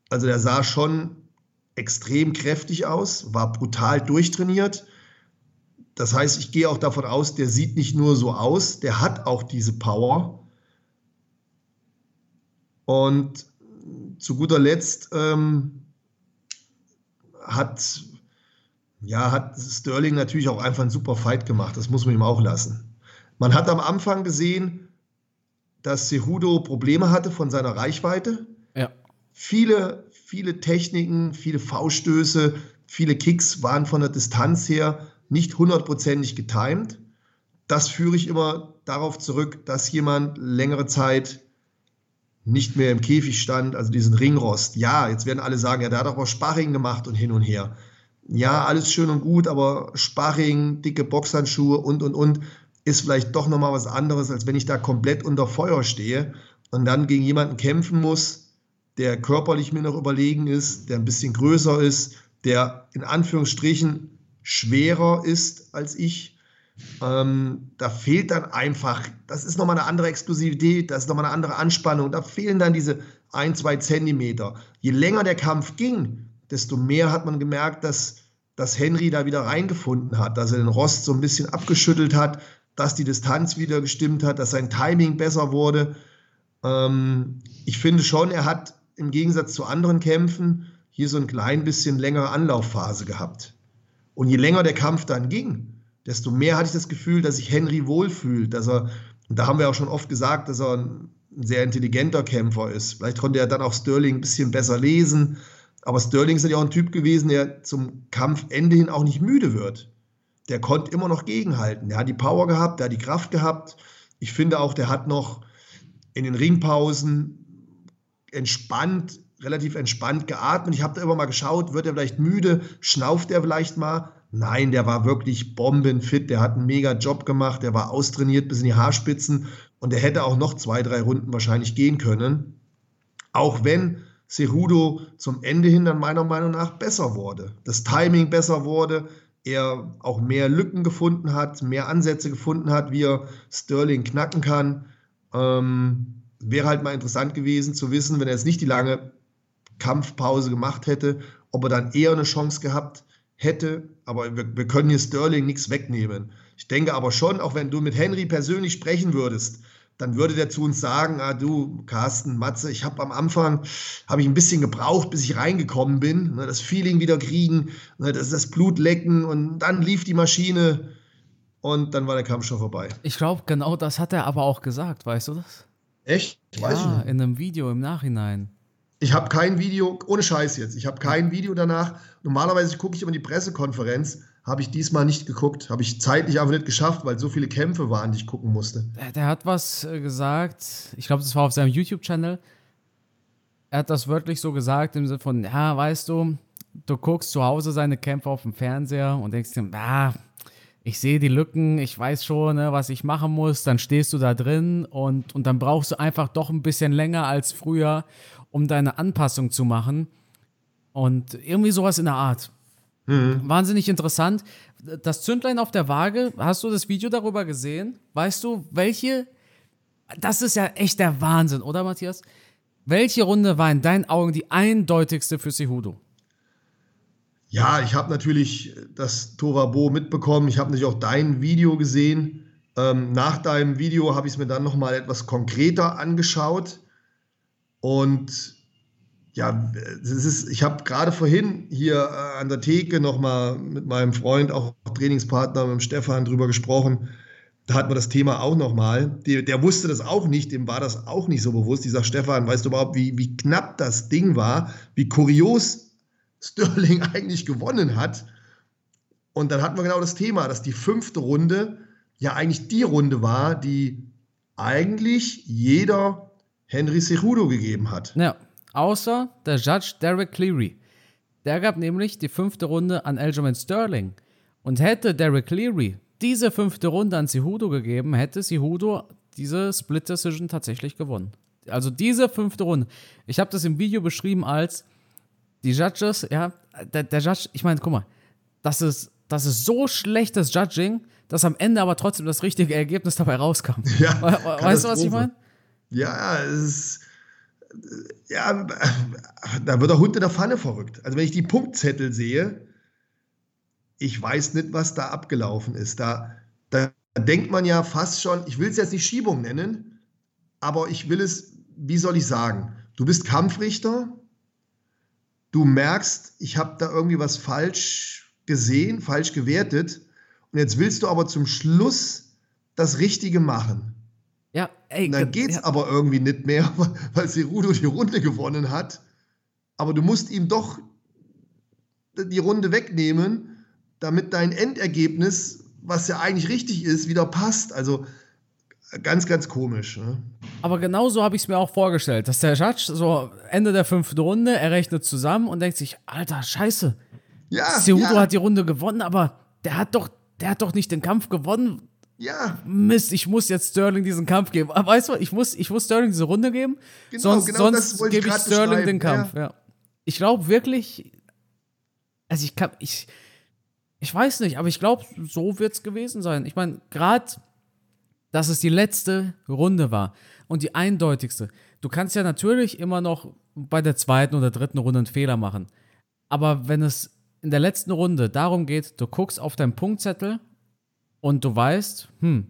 B: Also der sah schon extrem kräftig aus, war brutal durchtrainiert. Das heißt, ich gehe auch davon aus, der sieht nicht nur so aus, der hat auch diese Power. Und zu guter Letzt ähm, hat ja, hat Sterling natürlich auch einfach einen super Fight gemacht. Das muss man ihm auch lassen. Man hat am Anfang gesehen, dass Cejudo Probleme hatte von seiner Reichweite.
A: Ja.
B: Viele, viele Techniken, viele V-Stöße, viele Kicks waren von der Distanz her nicht hundertprozentig getimed. Das führe ich immer darauf zurück, dass jemand längere Zeit nicht mehr im Käfig stand, also diesen Ringrost. Ja, jetzt werden alle sagen, ja, der hat auch Sparring gemacht und hin und her ja, alles schön und gut, aber Sparring, dicke Boxhandschuhe und, und, und, ist vielleicht doch nochmal was anderes, als wenn ich da komplett unter Feuer stehe und dann gegen jemanden kämpfen muss, der körperlich mir noch überlegen ist, der ein bisschen größer ist, der in Anführungsstrichen schwerer ist als ich. Ähm, da fehlt dann einfach, das ist nochmal eine andere Exklusivität, das ist nochmal eine andere Anspannung, da fehlen dann diese ein, zwei Zentimeter. Je länger der Kampf ging, desto mehr hat man gemerkt, dass, dass Henry da wieder reingefunden hat, dass er den Rost so ein bisschen abgeschüttelt hat, dass die Distanz wieder gestimmt hat, dass sein Timing besser wurde. Ähm, ich finde schon, er hat im Gegensatz zu anderen Kämpfen hier so ein klein bisschen längere Anlaufphase gehabt. Und je länger der Kampf dann ging, desto mehr hatte ich das Gefühl, dass sich Henry wohlfühlt, dass er, und da haben wir auch schon oft gesagt, dass er ein sehr intelligenter Kämpfer ist. Vielleicht konnte er dann auch Sterling ein bisschen besser lesen. Aber Sterling ist ja auch ein Typ gewesen, der zum Kampfende hin auch nicht müde wird. Der konnte immer noch gegenhalten. Der hat die Power gehabt, der hat die Kraft gehabt. Ich finde auch, der hat noch in den Ringpausen entspannt, relativ entspannt geatmet. Ich habe da immer mal geschaut, wird er vielleicht müde, schnauft er vielleicht mal. Nein, der war wirklich bombenfit, der hat einen mega Job gemacht, der war austrainiert bis in die Haarspitzen und der hätte auch noch zwei, drei Runden wahrscheinlich gehen können. Auch wenn Cerudo zum Ende hin dann meiner Meinung nach besser wurde. Das Timing besser wurde, er auch mehr Lücken gefunden hat, mehr Ansätze gefunden hat, wie er Sterling knacken kann. Ähm, wäre halt mal interessant gewesen zu wissen, wenn er jetzt nicht die lange Kampfpause gemacht hätte, ob er dann eher eine Chance gehabt hätte. Aber wir, wir können hier Sterling nichts wegnehmen. Ich denke aber schon, auch wenn du mit Henry persönlich sprechen würdest, dann würde der zu uns sagen, ah, du, Carsten, Matze, ich habe am Anfang, habe ich ein bisschen gebraucht, bis ich reingekommen bin, ne, das Feeling wieder kriegen, ne, das, das Blut lecken und dann lief die Maschine und dann war der Kampf schon vorbei.
A: Ich glaube, genau das hat er aber auch gesagt, weißt du das?
B: Echt?
A: Ich ja, in einem Video im Nachhinein.
B: Ich habe kein Video, ohne Scheiß jetzt, ich habe kein Video danach. Normalerweise gucke ich immer die Pressekonferenz habe ich diesmal nicht geguckt. Habe ich zeitlich einfach nicht geschafft, weil so viele Kämpfe waren, die ich gucken musste.
A: Der, der hat was äh, gesagt, ich glaube, das war auf seinem YouTube-Channel. Er hat das wörtlich so gesagt, im Sinne von, ja, weißt du, du guckst zu Hause seine Kämpfe auf dem Fernseher und denkst dir, ah, ich sehe die Lücken, ich weiß schon, ne, was ich machen muss, dann stehst du da drin und, und dann brauchst du einfach doch ein bisschen länger als früher, um deine Anpassung zu machen. Und irgendwie sowas in der Art. Mhm. Wahnsinnig interessant. Das Zündlein auf der Waage, hast du das Video darüber gesehen? Weißt du, welche? Das ist ja echt der Wahnsinn, oder Matthias? Welche Runde war in deinen Augen die eindeutigste für Sehudo?
B: Ja, ich habe natürlich das Torabo mitbekommen. Ich habe natürlich auch dein Video gesehen. Ähm, nach deinem Video habe ich es mir dann nochmal etwas konkreter angeschaut. Und ja, es ist, ich habe gerade vorhin hier äh, an der Theke nochmal mit meinem Freund, auch Trainingspartner, mit dem Stefan drüber gesprochen. Da hatten wir das Thema auch nochmal. Der, der wusste das auch nicht, dem war das auch nicht so bewusst. Dieser Stefan, weißt du überhaupt, wie, wie knapp das Ding war, wie kurios Sterling [LAUGHS] eigentlich gewonnen hat. Und dann hatten wir genau das Thema, dass die fünfte Runde ja eigentlich die Runde war, die eigentlich jeder Henry Cejudo gegeben hat.
A: Ja, außer der Judge Derek Cleary. Der gab nämlich die fünfte Runde an Aljamain Sterling. Und hätte Derek Cleary diese fünfte Runde an Cejudo gegeben, hätte Cejudo diese Split Decision tatsächlich gewonnen. Also diese fünfte Runde. Ich habe das im Video beschrieben als die Judges, ja, der, der Judge, ich meine, guck mal, das ist, das ist so schlechtes Judging, dass am Ende aber trotzdem das richtige Ergebnis dabei rauskam. Ja, weißt du, was ich meine?
B: Ja, es ist. Ja, da wird der Hund in der Pfanne verrückt. Also, wenn ich die Punktzettel sehe, ich weiß nicht, was da abgelaufen ist. Da, da denkt man ja fast schon, ich will es jetzt nicht Schiebung nennen, aber ich will es, wie soll ich sagen? Du bist Kampfrichter, du merkst, ich habe da irgendwie was falsch gesehen, falsch gewertet und jetzt willst du aber zum Schluss das Richtige machen. Ey. Dann geht's ja. aber irgendwie nicht mehr, [LAUGHS] weil Cerudo die Runde gewonnen hat. Aber du musst ihm doch die Runde wegnehmen, damit dein Endergebnis, was ja eigentlich richtig ist, wieder passt. Also ganz, ganz komisch. Ne?
A: Aber genau so habe ich es mir auch vorgestellt, dass der Judge so Ende der fünften Runde, er rechnet zusammen und denkt sich, Alter, scheiße. Ja, Cejudo ja. hat die Runde gewonnen, aber der hat doch, der hat doch nicht den Kampf gewonnen.
B: Ja.
A: Mist, ich muss jetzt Sterling diesen Kampf geben. Weißt du, ich muss, ich muss Sterling diese Runde geben. Genau, sonst genau sonst gebe ich Sterling den Kampf. Ja. ja. Ich glaube wirklich, also ich kann, ich, ich weiß nicht, aber ich glaube, so wird es gewesen sein. Ich meine, gerade dass es die letzte Runde war und die eindeutigste. Du kannst ja natürlich immer noch bei der zweiten oder dritten Runde einen Fehler machen. Aber wenn es in der letzten Runde darum geht, du guckst auf deinen Punktzettel und du weißt, hm,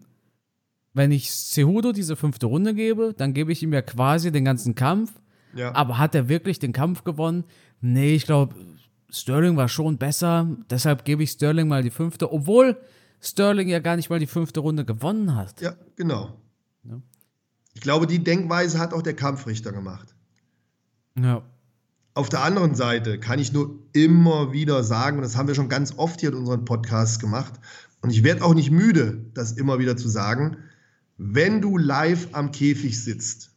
A: wenn ich Cejudo diese fünfte Runde gebe, dann gebe ich ihm ja quasi den ganzen Kampf. Ja. Aber hat er wirklich den Kampf gewonnen? Nee, ich glaube, Sterling war schon besser. Deshalb gebe ich Sterling mal die fünfte. Obwohl Sterling ja gar nicht mal die fünfte Runde gewonnen hat.
B: Ja, genau. Ja. Ich glaube, die Denkweise hat auch der Kampfrichter gemacht.
A: Ja.
B: Auf der anderen Seite kann ich nur immer wieder sagen, und das haben wir schon ganz oft hier in unseren Podcasts gemacht, und ich werde auch nicht müde, das immer wieder zu sagen, wenn du live am Käfig sitzt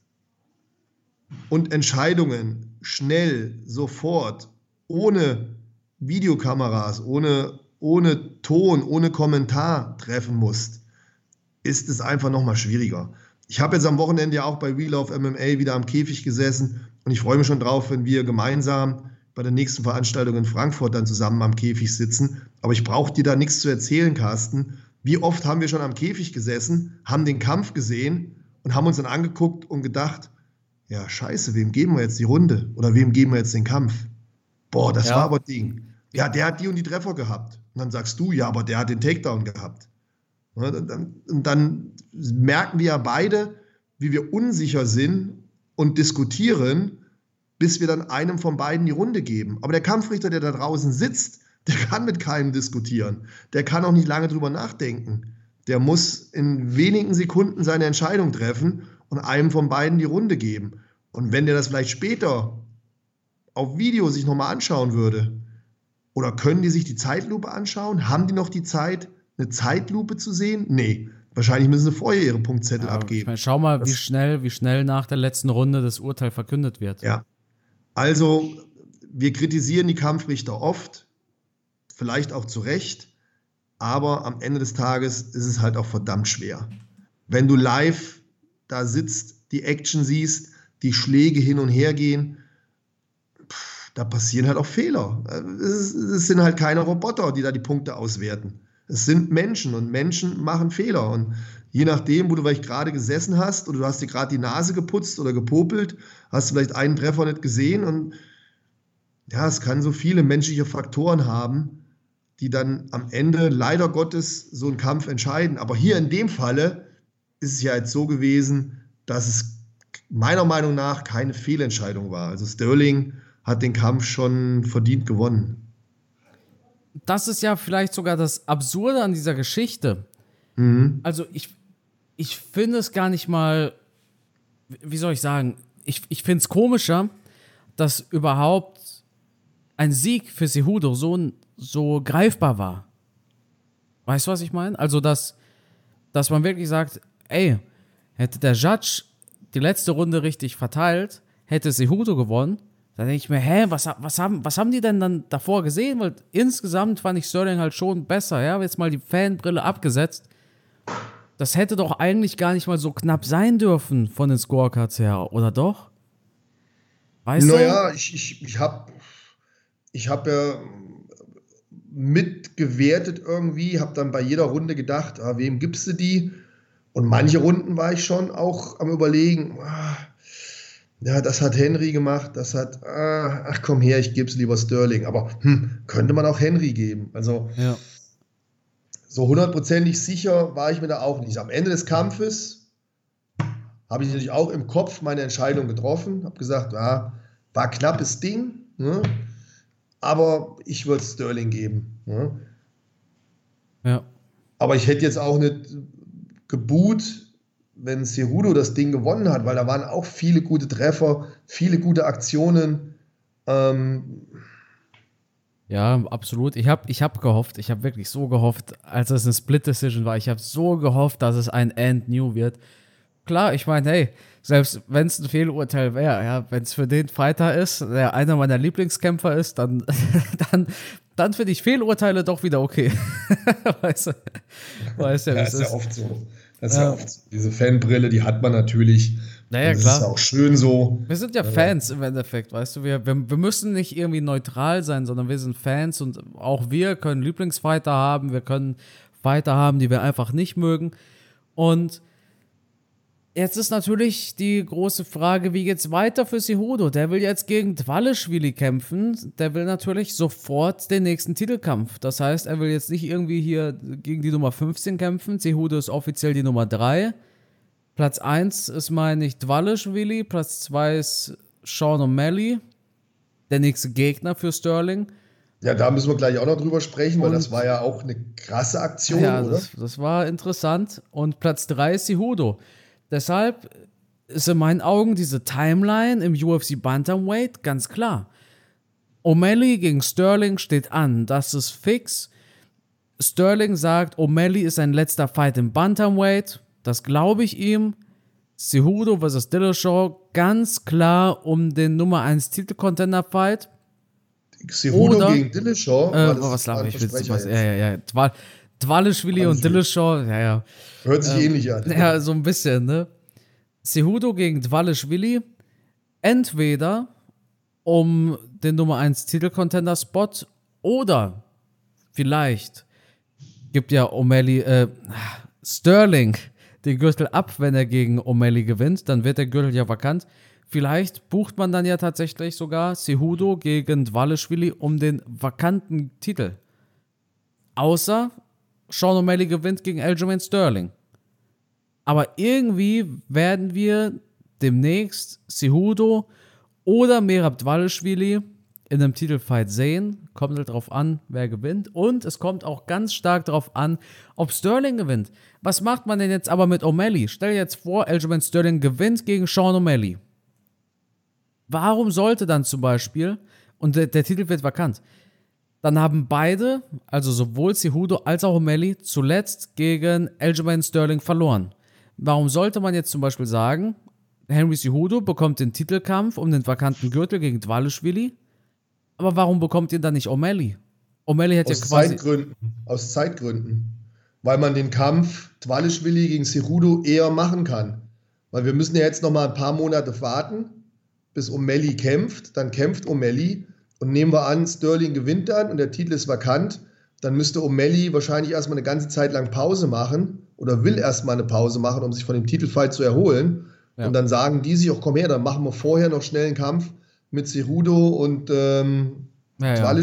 B: und Entscheidungen schnell, sofort, ohne Videokameras, ohne ohne Ton, ohne Kommentar treffen musst, ist es einfach nochmal schwieriger. Ich habe jetzt am Wochenende ja auch bei Wheel of MMA wieder am Käfig gesessen und ich freue mich schon drauf, wenn wir gemeinsam bei der nächsten Veranstaltung in Frankfurt dann zusammen am Käfig sitzen. Aber ich brauche dir da nichts zu erzählen, Carsten. Wie oft haben wir schon am Käfig gesessen, haben den Kampf gesehen und haben uns dann angeguckt und gedacht, ja, scheiße, wem geben wir jetzt die Runde? Oder wem geben wir jetzt den Kampf? Boah, das ja. war aber Ding. Ja, der hat die und die Treffer gehabt. Und dann sagst du, ja, aber der hat den Takedown gehabt. Und dann, und dann merken wir ja beide, wie wir unsicher sind und diskutieren, bis wir dann einem von beiden die Runde geben. Aber der Kampfrichter, der da draußen sitzt, der kann mit keinem diskutieren. Der kann auch nicht lange drüber nachdenken. Der muss in wenigen Sekunden seine Entscheidung treffen und einem von beiden die Runde geben. Und wenn der das vielleicht später auf Video sich nochmal anschauen würde, oder können die sich die Zeitlupe anschauen? Haben die noch die Zeit, eine Zeitlupe zu sehen? Nee. Wahrscheinlich müssen sie vorher ihre Punktzettel ja, abgeben. Ich
A: meine, schau mal, das, wie schnell, wie schnell nach der letzten Runde das Urteil verkündet wird.
B: Ja. Also, wir kritisieren die Kampfrichter oft, vielleicht auch zu Recht. aber am Ende des Tages ist es halt auch verdammt schwer. Wenn du live da sitzt, die Action siehst, die Schläge hin und her gehen, da passieren halt auch Fehler. Es, es, sind halt keine Roboter, die da die Punkte auswerten. Es sind Menschen und Menschen machen Fehler. Und je nachdem, wo du vielleicht gerade gesessen hast oder du hast dir gerade die Nase geputzt oder gepopelt, hast du vielleicht einen Treffer nicht gesehen und ja, es kann so viele menschliche Faktoren haben, die dann am Ende leider Gottes so einen Kampf entscheiden. Aber hier in dem Falle ist es ja jetzt so gewesen, dass es meiner Meinung nach keine Fehlentscheidung war. Also Sterling hat den Kampf schon verdient gewonnen.
A: Das ist ja vielleicht sogar das Absurde an dieser Geschichte.
B: Mhm.
A: Also ich, ich finde es gar nicht mal, wie soll ich sagen, ich, ich finde es komischer, dass überhaupt ein Sieg für Sehudo so, so greifbar war. Weißt du, was ich meine? Also, dass, dass man wirklich sagt, ey, hätte der Judge die letzte Runde richtig verteilt, hätte Sehudo gewonnen, dann denke ich mir, hä, was, was, haben, was haben die denn dann davor gesehen? Weil insgesamt fand ich Sterling halt schon besser, ja, jetzt mal die Fanbrille abgesetzt. Das hätte doch eigentlich gar nicht mal so knapp sein dürfen von den Scorecards her, oder doch?
B: Weißt naja, du? Naja, ich, ich, ich habe ich habe ja mitgewertet irgendwie, habe dann bei jeder Runde gedacht, ah, wem gibst du die? Und manche Runden war ich schon auch am Überlegen, ah, ja, das hat Henry gemacht, das hat, ah, ach komm her, ich gebe es lieber Sterling. Aber hm, könnte man auch Henry geben. Also
A: ja.
B: So hundertprozentig sicher war ich mir da auch nicht. Am Ende des Kampfes habe ich natürlich auch im Kopf meine Entscheidung getroffen, habe gesagt, ah, war knappes Ding. Ne? aber ich würde Sterling geben. Ja.
A: ja.
B: Aber ich hätte jetzt auch nicht geboot, wenn Cerudo das Ding gewonnen hat, weil da waren auch viele gute Treffer, viele gute Aktionen. Ähm,
A: ja, absolut. Ich habe ich hab gehofft, ich habe wirklich so gehofft, als es eine Split Decision war, ich habe so gehofft, dass es ein End New wird. Klar, ich meine, hey, selbst wenn es ein Fehlurteil wäre, ja, wenn es für den Fighter ist, der einer meiner Lieblingskämpfer ist, dann, [LAUGHS] dann, dann finde ich Fehlurteile doch wieder okay. [LAUGHS] weißt du?
B: Weißt ja, ja ist, ist ja oft so. Das ist ja. ja oft so. Diese Fanbrille, die hat man natürlich.
A: Naja, das klar. ist
B: auch schön so.
A: Wir sind ja Fans im Endeffekt, weißt du. Wir, wir, wir müssen nicht irgendwie neutral sein, sondern wir sind Fans und auch wir können Lieblingsfighter haben, wir können Fighter haben, die wir einfach nicht mögen. Und Jetzt ist natürlich die große Frage, wie geht's weiter für Sihudo? Der will jetzt gegen Dwaleschwili kämpfen. Der will natürlich sofort den nächsten Titelkampf. Das heißt, er will jetzt nicht irgendwie hier gegen die Nummer 15 kämpfen. Sihudo ist offiziell die Nummer 3. Platz 1 ist, meine ich, Dwaleschwili. Platz 2 ist Sean O'Malley. Der nächste Gegner für Sterling.
B: Ja, da müssen wir gleich auch noch drüber sprechen, weil das war ja auch eine krasse Aktion, ja, oder?
A: Das, das war interessant. Und Platz 3 ist Sihudo. Deshalb ist in meinen Augen diese Timeline im UFC Bantamweight ganz klar. O'Malley gegen Sterling steht an, das ist fix. Sterling sagt, O'Malley ist sein letzter Fight im Bantamweight, das glaube ich ihm. Cejudo vs. Dillashaw ganz klar um den Nummer 1 Titelcontender Fight.
B: Cejudo gegen Dillashaw?
A: Äh, was lache ich? Was, ja, ja, ja. Dwaleschwili und Dillashaw, ja, ja.
B: Hört sich ähm, ähnlich an. [LAUGHS]
A: Ja, so ein bisschen, ne? Cejudo gegen Dwaleschwili. Entweder um den Nummer 1 Titelcontender-Spot oder vielleicht gibt ja O'Malley, äh, Sterling den Gürtel ab, wenn er gegen O'Malley gewinnt. Dann wird der Gürtel ja vakant. Vielleicht bucht man dann ja tatsächlich sogar Cejudo gegen Dwaleschwili um den vakanten Titel. Außer Sean O'Malley gewinnt gegen Aljamain Sterling. Aber irgendwie werden wir demnächst Cejudo oder Merab Dvalishvili in einem Titelfight sehen. Kommt halt drauf an, wer gewinnt. Und es kommt auch ganz stark darauf an, ob Sterling gewinnt. Was macht man denn jetzt aber mit O'Malley? Stell dir jetzt vor, Aljamain Sterling gewinnt gegen Sean O'Malley. Warum sollte dann zum Beispiel, und der, der Titel wird vakant, dann haben beide, also sowohl Cejudo als auch O'Malley, zuletzt gegen Aljamain Sterling verloren. Warum sollte man jetzt zum Beispiel sagen, Henry Cejudo bekommt den Titelkampf um den vakanten Gürtel gegen Dwaleschwili, aber warum bekommt ihr dann nicht O'Malley? O'Malley hat
B: aus
A: ja quasi.
B: Zeitgründen. Aus Zeitgründen. Weil man den Kampf Twalischwili gegen Cerudo eher machen kann. Weil wir müssen ja jetzt noch mal ein paar Monate warten, bis O'Malley kämpft. Dann kämpft O'Malley und nehmen wir an, Sterling gewinnt dann und der Titel ist vakant. Dann müsste O'Malley wahrscheinlich erstmal eine ganze Zeit lang Pause machen oder will erstmal eine Pause machen, um sich von dem Titelfight zu erholen. Ja. Und dann sagen die sich auch, komm her, dann machen wir vorher noch schnell einen Kampf mit Cerudo und ähm, ja, ja,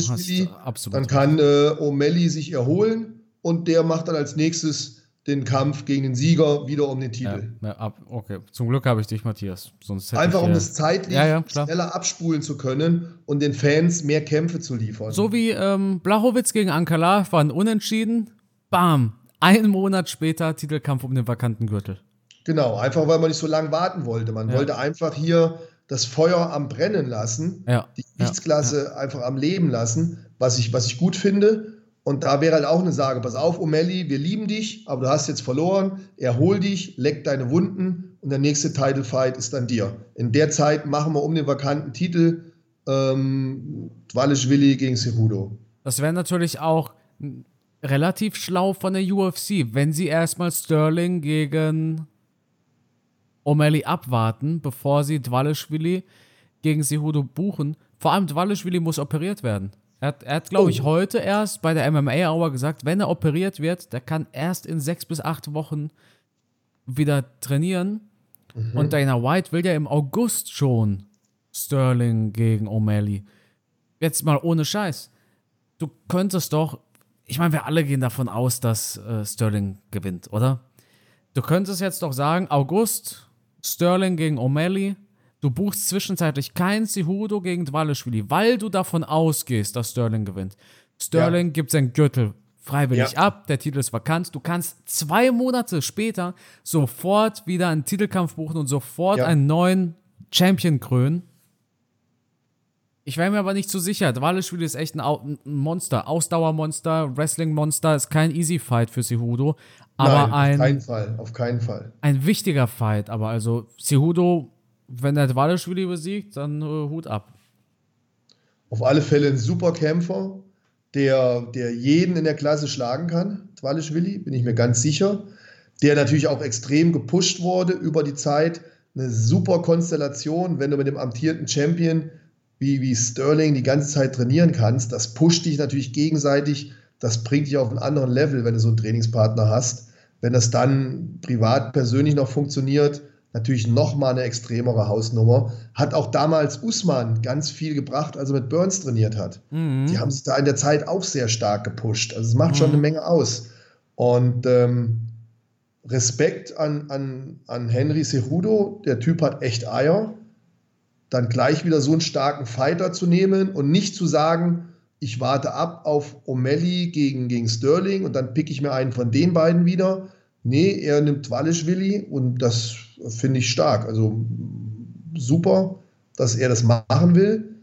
B: Dann kann äh, O'Malley sich erholen und der macht dann als nächstes den Kampf gegen den Sieger wieder um den Titel.
A: Ja, okay, zum Glück habe ich dich, Matthias.
B: Sonst Einfach um das zeitlich ja, schneller abspulen zu können und den Fans mehr Kämpfe zu liefern.
A: So wie ähm, Blachowitz gegen Ankala waren unentschieden. Bam! Ein Monat später Titelkampf um den vakanten Gürtel.
B: Genau, einfach weil man nicht so lange warten wollte. Man wollte einfach hier das Feuer am Brennen lassen, die Gewichtsklasse einfach am Leben lassen, was ich, was ich gut finde. Und da wäre halt auch eine Sage, pass auf, O'Malley, wir lieben dich, aber du hast jetzt verloren, erhol dich, leck deine Wunden und der nächste Title Fight ist dann dir. In der Zeit machen wir um den vakanten Titel ähm, Dwalischwili gegen Cerudo.
A: Das wäre natürlich auch relativ schlau von der UFC, wenn sie erstmal Sterling gegen O'Malley abwarten, bevor sie Dwalischwili gegen Cerudo buchen. Vor allem Dwalischwili muss operiert werden. Er hat, hat glaube ich, oh. heute erst bei der MMA Hour gesagt, wenn er operiert wird, der kann erst in sechs bis acht Wochen wieder trainieren. Mhm. Und Dana White will ja im August schon Sterling gegen O'Malley. Jetzt mal ohne Scheiß. Du könntest doch, ich meine, wir alle gehen davon aus, dass äh, Sterling gewinnt, oder? Du könntest jetzt doch sagen, August, Sterling gegen O'Malley, Du buchst zwischenzeitlich kein Cejudo gegen Dwaleschwili, weil du davon ausgehst, dass Sterling gewinnt. Sterling ja. gibt seinen Gürtel freiwillig ja. ab, der Titel ist vakant. Du kannst zwei Monate später sofort wieder einen Titelkampf buchen und sofort ja. einen neuen Champion krönen. Ich wäre mir aber nicht so sicher. Dwaleschwili ist echt ein, Monster, Ausdauermonster, Wrestling-Monster, ist kein Easy Fight für Cejudo. Aber Nein, ein,
B: auf keinen Fall, auf keinen Fall.
A: Ein wichtiger Fight, aber also Cejudo wenn er Dvalishvili besiegt, dann äh, Hut ab.
B: Auf alle Fälle ein super Kämpfer, der, der jeden in der Klasse schlagen kann, Dvalishvili, bin ich mir ganz sicher. Der natürlich auch extrem gepusht wurde über die Zeit. Eine super Konstellation, wenn du mit dem amtierten Champion wie, wie Sterling die ganze Zeit trainieren kannst. Das pusht dich natürlich gegenseitig. Das bringt dich auf einen anderen Level, wenn du so einen Trainingspartner hast. Wenn das dann privat, persönlich noch funktioniert, natürlich nochmal eine extremere Hausnummer. Hat auch damals Usman ganz viel gebracht, als er mit Burns trainiert hat. Mhm. Die haben sich da in der Zeit auch sehr stark gepusht. Also es macht mhm. schon eine Menge aus. Und ähm, Respekt an, an, an Henry Cejudo, der Typ hat echt Eier. Dann gleich wieder so einen starken Fighter zu nehmen und nicht zu sagen, ich warte ab auf O'Malley gegen, gegen Sterling und dann pick ich mir einen von den beiden wieder. Nee, er nimmt Walischwili und das finde ich stark. Also super, dass er das machen will.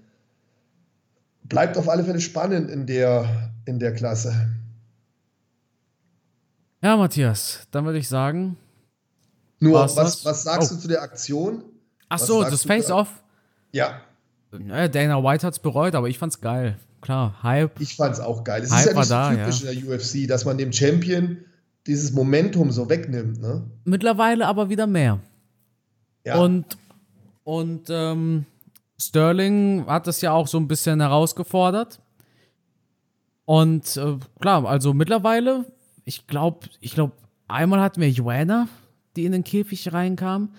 B: Bleibt auf alle Fälle spannend in der, in der Klasse.
A: Ja, Matthias, dann würde ich sagen.
B: Nur, was, was sagst oh. du zu der Aktion?
A: Ach was so, das Face-Off?
B: Ja.
A: Naja, Dana White hat es bereut, aber ich fand's geil. Klar, Hype.
B: Ich fand's auch geil. Es Hype ist ja nicht so da, typisch ja. in der UFC, dass man dem Champion dieses Momentum so wegnimmt. Ne?
A: Mittlerweile aber wieder mehr. Ja. Und, und ähm, Sterling hat das ja auch so ein bisschen herausgefordert. Und äh, klar, also mittlerweile, ich glaube, ich glaube, einmal hatten wir Joanna, die in den Käfig reinkam.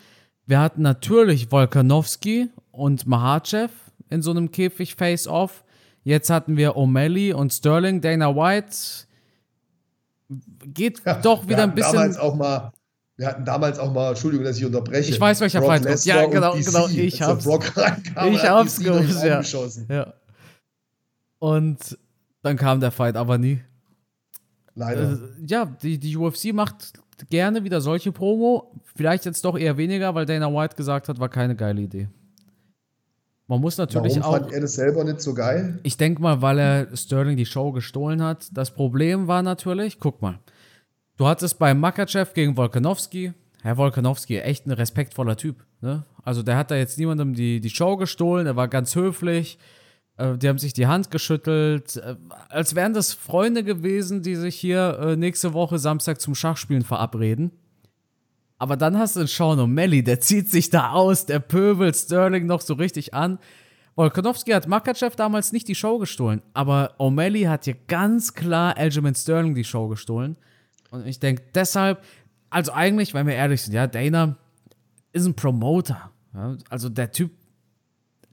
A: Wir hatten natürlich Volkanowski und Mahachev in so einem Käfig Face-Off. Jetzt hatten wir O'Malley und Sterling, Dana White geht ja, doch wieder ein bisschen.
B: Damals auch mal, wir hatten damals auch mal, Entschuldigung, dass ich unterbreche.
A: Ich weiß, welcher Fight kommt. Ja, genau, genau. Ich hab's.
B: Brock reinkam,
A: ich hab's gewusst, ja. ja. Und dann kam der Fight aber nie.
B: Leider. Äh,
A: ja, die, die UFC macht gerne wieder solche Promo. Vielleicht jetzt doch eher weniger, weil Dana White gesagt hat, war keine geile Idee. Man muss natürlich
B: Warum
A: auch.
B: fand er das selber nicht so geil?
A: Ich denke mal, weil er Sterling die Show gestohlen hat. Das Problem war natürlich, guck mal, du hattest bei Makachev gegen Volkanovski. Herr Volkanovski, echt ein respektvoller Typ. Ne? Also der hat da jetzt niemandem die, die Show gestohlen, er war ganz höflich. Äh, die haben sich die Hand geschüttelt, äh, als wären das Freunde gewesen, die sich hier äh, nächste Woche Samstag zum Schachspielen verabreden. Aber dann hast du einen Sean O'Malley, der zieht sich da aus, der pöbelt Sterling noch so richtig an. Volkanovski hat Makachev damals nicht die Show gestohlen, aber O'Malley hat hier ganz klar Aljamain Sterling die Show gestohlen. Und ich denke deshalb, also eigentlich, wenn wir ehrlich sind, ja, Dana ist ein Promoter. Ja, also der Typ,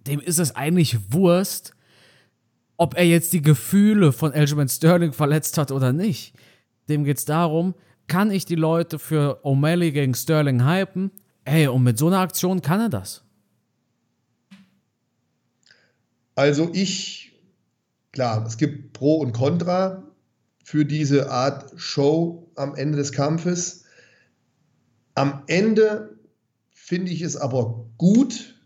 A: dem ist es eigentlich Wurst, ob er jetzt die Gefühle von Aljamain Sterling verletzt hat oder nicht. Dem geht es darum, kann ich die Leute für O'Malley gegen Sterling hypen? Ey, und mit so einer Aktion kann er das.
B: Also ich, klar, es gibt Pro und Contra für diese Art Show am Ende des Kampfes. Am Ende finde ich es aber gut,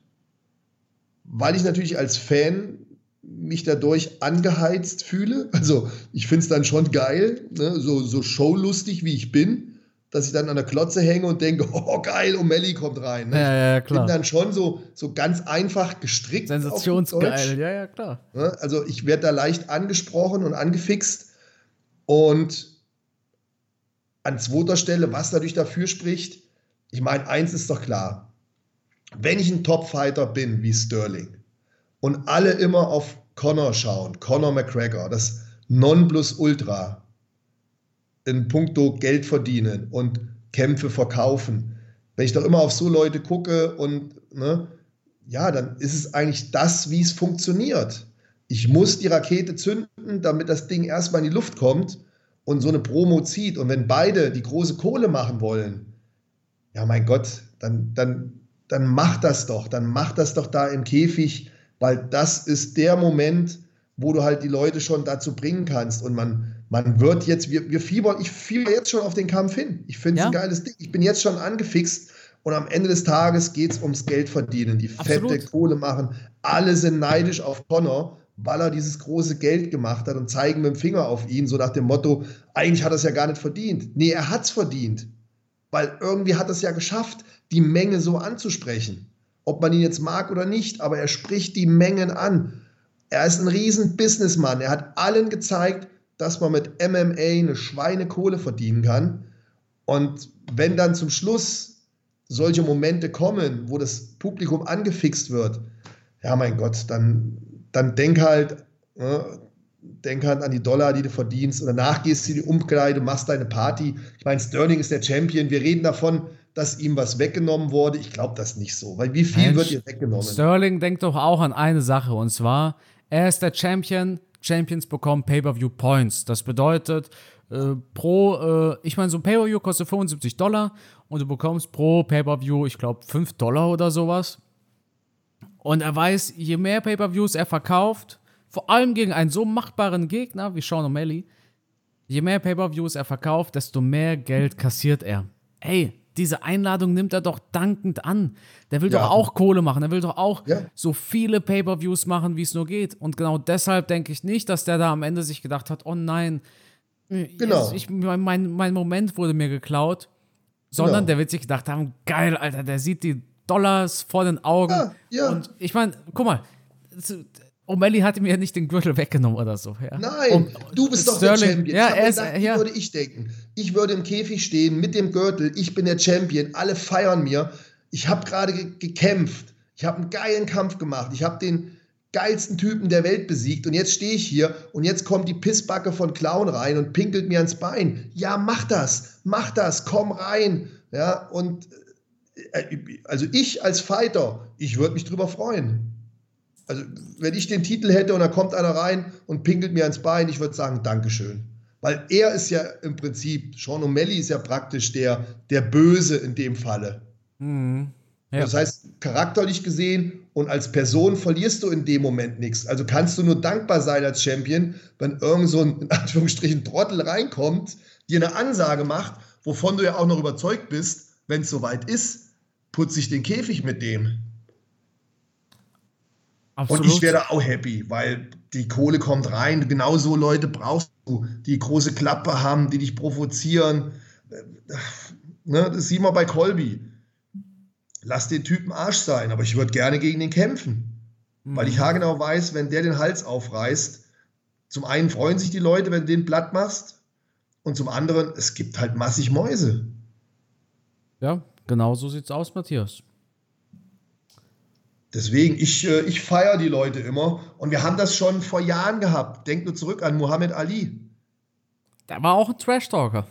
B: weil ich natürlich als Fan mich dadurch angeheizt fühle. Also ich finde es dann schon geil, ne? so, so showlustig wie ich bin, dass ich dann an der Klotze hänge und denke, [LAUGHS] oh geil, O'Malley kommt rein. Ne?
A: Ja, ja, klar.
B: Bin dann schon so, so ganz einfach gestrickt.
A: Sensationsgeil, ja, ja, klar.
B: Ne? Also ich werde da leicht angesprochen und angefixt und an zweiter Stelle, was natürlich dafür spricht, ich meine, eins ist doch klar, wenn ich ein Topfighter bin wie Sterling und alle immer auf Conor schauen, Conor McGregor, das Nonplusultra in puncto Geld verdienen und Kämpfe verkaufen, wenn ich doch immer auf so Leute gucke und ne, ja, dann ist es eigentlich das, wie es funktioniert. Ich muss die Rakete zünden, damit das Ding erstmal in die Luft kommt und so eine Promo zieht. Und wenn beide die große Kohle machen wollen, ja, mein Gott, dann, dann, dann macht das doch. Dann macht das doch da im Käfig, weil das ist der Moment, wo du halt die Leute schon dazu bringen kannst. Und man, man wird jetzt, wir, wir fiebern, ich fieber jetzt schon auf den Kampf hin. Ich finde es ja. ein geiles Ding. Ich bin jetzt schon angefixt. Und am Ende des Tages geht es ums Geld verdienen, die Absolut. fette Kohle machen. Alle sind neidisch auf Connor, weil er dieses große Geld gemacht hat und zeigen mit dem Finger auf ihn, so nach dem Motto, eigentlich hat er es ja gar nicht verdient. Nee, er hat es verdient, weil irgendwie hat er es ja geschafft, die Menge so anzusprechen. Ob man ihn jetzt mag oder nicht, aber er spricht die Mengen an. Er ist ein riesen Businessmann. Er hat allen gezeigt, dass man mit MMA eine Schweinekohle verdienen kann. Und wenn dann zum Schluss solche Momente kommen, wo das Publikum angefixt wird, ja mein Gott, dann dann denk halt, äh, denk halt an die Dollar, die du verdienst. Und danach gehst du in die Umkleide, machst deine Party. Ich meine, Sterling ist der Champion. Wir reden davon, dass ihm was weggenommen wurde. Ich glaube das nicht so, weil wie viel Mensch, wird ihr weggenommen?
A: Sterling denkt doch auch an eine Sache und zwar, er ist der Champion. Champions bekommen Pay-per-view Points. Das bedeutet, äh, pro, äh, ich meine, so ein Pay-per-view kostet 75 Dollar und du bekommst pro Pay-per-view, ich glaube, 5 Dollar oder sowas. Und er weiß, je mehr Pay-per-Views er verkauft, vor allem gegen einen so machtbaren Gegner wie Sean O'Malley, je mehr Pay-per-Views er verkauft, desto mehr Geld kassiert er. Ey, diese Einladung nimmt er doch dankend an. Der will ja. doch auch Kohle machen. Der will doch auch ja. so viele Pay-per-Views machen, wie es nur geht. Und genau deshalb denke ich nicht, dass der da am Ende sich gedacht hat, oh nein, genau. ich, mein, mein Moment wurde mir geklaut. Sondern genau. der wird sich gedacht haben, geil, Alter, der sieht die Dollars vor den Augen. Ja, ja. Und ich meine, guck mal, O'Malley hat ihm ja nicht den Gürtel weggenommen oder so. Ja.
B: Nein, um, du bist doch Sterling, der Champion. Ja, er ist, gedacht, ja. würde ich denken. Ich würde im Käfig stehen mit dem Gürtel. Ich bin der Champion. Alle feiern mir. Ich habe gerade ge gekämpft. Ich habe einen geilen Kampf gemacht. Ich habe den geilsten Typen der Welt besiegt. Und jetzt stehe ich hier und jetzt kommt die Pissbacke von Clown rein und pinkelt mir ans Bein. Ja, mach das. Mach das. Komm rein. Ja, und äh, also ich als Fighter, ich würde mich drüber freuen. Also wenn ich den Titel hätte und da kommt einer rein und pinkelt mir ans Bein, ich würde sagen, Dankeschön. Weil er ist ja im Prinzip, Sean O'Malley ist ja praktisch der, der Böse in dem Falle. Mhm. Ja. Das heißt, charakterlich gesehen und als Person verlierst du in dem Moment nichts. Also kannst du nur dankbar sein als Champion, wenn irgend so ein, in Anführungsstrichen, Trottel reinkommt, dir eine Ansage macht, wovon du ja auch noch überzeugt bist, wenn es soweit ist, putze ich den Käfig mit dem. Absolut. Und ich wäre auch happy, weil die Kohle kommt rein. Genau so Leute brauchst du, die große Klappe haben, die dich provozieren. Ne, das sieht man bei Colby. Lass den Typen Arsch sein, aber ich würde gerne gegen den kämpfen. Mhm. Weil ich haargenau weiß, wenn der den Hals aufreißt, zum einen freuen sich die Leute, wenn du den platt machst, und zum anderen, es gibt halt massig Mäuse.
A: Ja, genau so sieht's aus, Matthias.
B: Deswegen, ich, äh, ich feiere die Leute immer. Und wir haben das schon vor Jahren gehabt. Denk nur zurück an Muhammad Ali.
A: Der war auch ein Trash-Talker.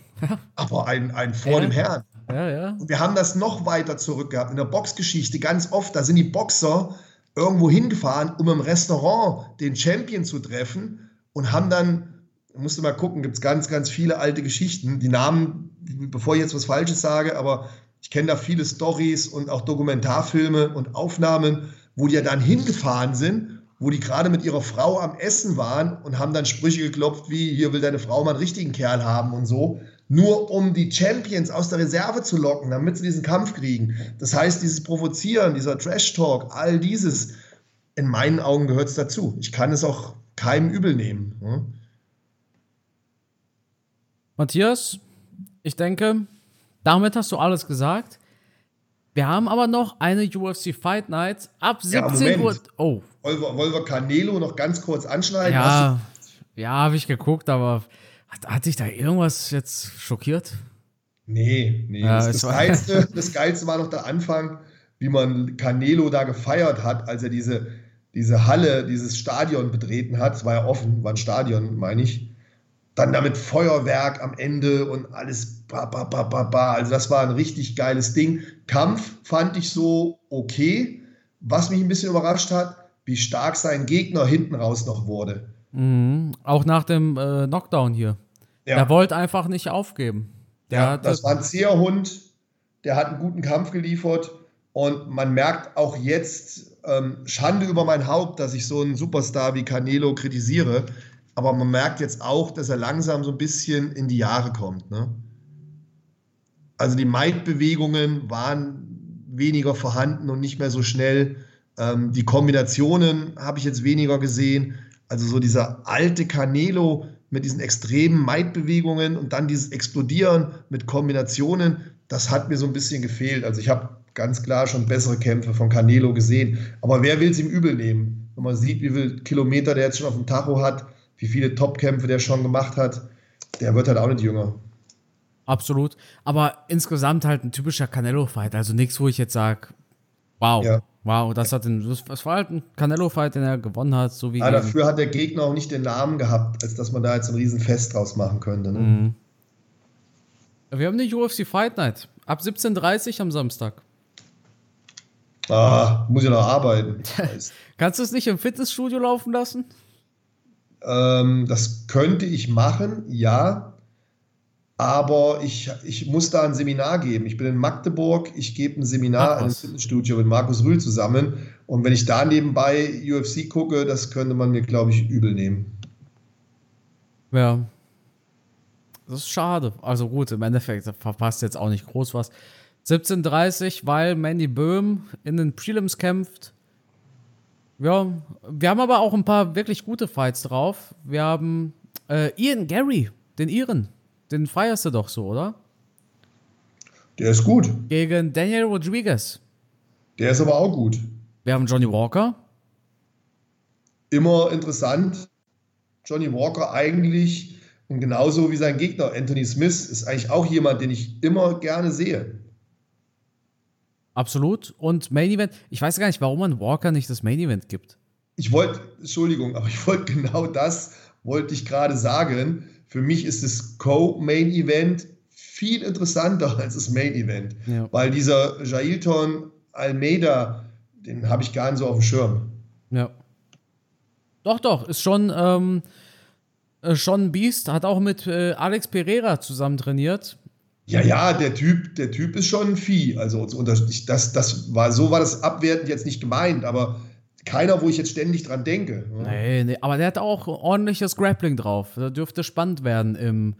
B: Aber ein, ein vor ja. dem Herrn.
A: Ja, ja.
B: Und wir haben das noch weiter zurück gehabt. In der Boxgeschichte ganz oft, da sind die Boxer irgendwo hingefahren, um im Restaurant den Champion zu treffen und haben dann, musste mal gucken, gibt es ganz, ganz viele alte Geschichten. Die Namen, bevor ich jetzt was Falsches sage, aber ich kenne da viele Stories und auch Dokumentarfilme und Aufnahmen, wo die ja dann hingefahren sind, wo die gerade mit ihrer Frau am Essen waren und haben dann Sprüche geklopft wie, hier will deine Frau mal einen richtigen Kerl haben und so nur um die Champions aus der Reserve zu locken, damit sie diesen Kampf kriegen. Das heißt, dieses Provozieren, dieser Trash-Talk, all dieses, in meinen Augen gehört es dazu. Ich kann es auch keinem übel nehmen. Hm?
A: Matthias, ich denke, damit hast du alles gesagt. Wir haben aber noch eine UFC Fight Night ab 17 Uhr. Oh.
B: Wollen wir, wollen wir Canelo noch ganz kurz anschneiden?
A: Ja, ja habe ich geguckt, aber hat, hat dich da irgendwas jetzt schockiert?
B: Nee, nee. Ja, das, das, Geilste, das Geilste war noch der Anfang, wie man Canelo da gefeiert hat, als er diese, diese Halle, dieses Stadion betreten hat. Es war ja offen, war ein Stadion, meine ich. Dann damit Feuerwerk am Ende und alles ba, ba, ba, ba, ba. Also das war ein richtig geiles Ding. Kampf fand ich so okay. Was mich ein bisschen überrascht hat, wie stark sein Gegner hinten raus noch wurde.
A: Mhm. Auch nach dem äh, Knockdown hier. Ja. Der wollte einfach nicht aufgeben.
B: Der ja, das war ein Zierhund, der hat einen guten Kampf geliefert und man merkt auch jetzt, ähm, Schande über mein Haupt, dass ich so einen Superstar wie Canelo kritisiere, aber man merkt jetzt auch, dass er langsam so ein bisschen in die Jahre kommt. Ne? Also die Maid-Bewegungen waren weniger vorhanden und nicht mehr so schnell. Ähm, die Kombinationen habe ich jetzt weniger gesehen. Also so dieser alte Canelo, mit diesen extremen Maid-Bewegungen und dann dieses Explodieren mit Kombinationen, das hat mir so ein bisschen gefehlt. Also ich habe ganz klar schon bessere Kämpfe von Canelo gesehen. Aber wer will es ihm übel nehmen? Wenn man sieht, wie viele Kilometer der jetzt schon auf dem Tacho hat, wie viele Top-Kämpfe der schon gemacht hat, der wird halt auch nicht jünger.
A: Absolut. Aber insgesamt halt ein typischer Canelo-Fight. Also nichts, wo ich jetzt sage, wow. Ja. Wow, das hat den, das war halt ein Canelo-Fight, den er gewonnen hat, so wie.
B: Ja, dafür hat der Gegner auch nicht den Namen gehabt, als dass man da jetzt ein Riesenfest draus machen könnte. Ne? Mhm.
A: Wir haben die UFC Fight Night ab 17.30 Uhr am Samstag.
B: Ah, muss ich noch arbeiten. [LAUGHS]
A: Kannst du es nicht im Fitnessstudio laufen lassen?
B: Ähm, das könnte ich machen, ja. Aber ich, ich muss da ein Seminar geben. Ich bin in Magdeburg, ich gebe ein Seminar im Fitnessstudio mit Markus Rühl zusammen. Und wenn ich da nebenbei UFC gucke, das könnte man mir, glaube ich, übel nehmen.
A: Ja. Das ist schade. Also gut, im Endeffekt verpasst jetzt auch nicht groß was. 17.30 weil Mandy Böhm in den Prelims kämpft. Ja, wir haben aber auch ein paar wirklich gute Fights drauf. Wir haben äh, Ian Gary, den Iren. Den feierst du doch so, oder?
B: Der ist gut.
A: Gegen Daniel Rodriguez.
B: Der ist aber auch gut.
A: Wir haben Johnny Walker.
B: Immer interessant. Johnny Walker eigentlich und genauso wie sein Gegner Anthony Smith ist eigentlich auch jemand, den ich immer gerne sehe.
A: Absolut. Und Main Event, ich weiß gar nicht, warum man Walker nicht das Main Event gibt.
B: Ich wollte, Entschuldigung, aber ich wollte genau das, wollte ich gerade sagen. Für mich ist das Co-Main-Event viel interessanter als das Main-Event, ja. weil dieser Jailton Almeida, den habe ich gar nicht so auf dem Schirm.
A: Ja. Doch, doch, ist schon, ähm, äh, schon ein Biest, hat auch mit äh, Alex Pereira zusammen trainiert.
B: Ja, ja, der Typ, der Typ ist schon ein Vieh. Also das, das war, so war das abwertend jetzt nicht gemeint, aber keiner, wo ich jetzt ständig dran denke.
A: Nee, nee, aber der hat auch ordentliches Grappling drauf. Da dürfte spannend werden im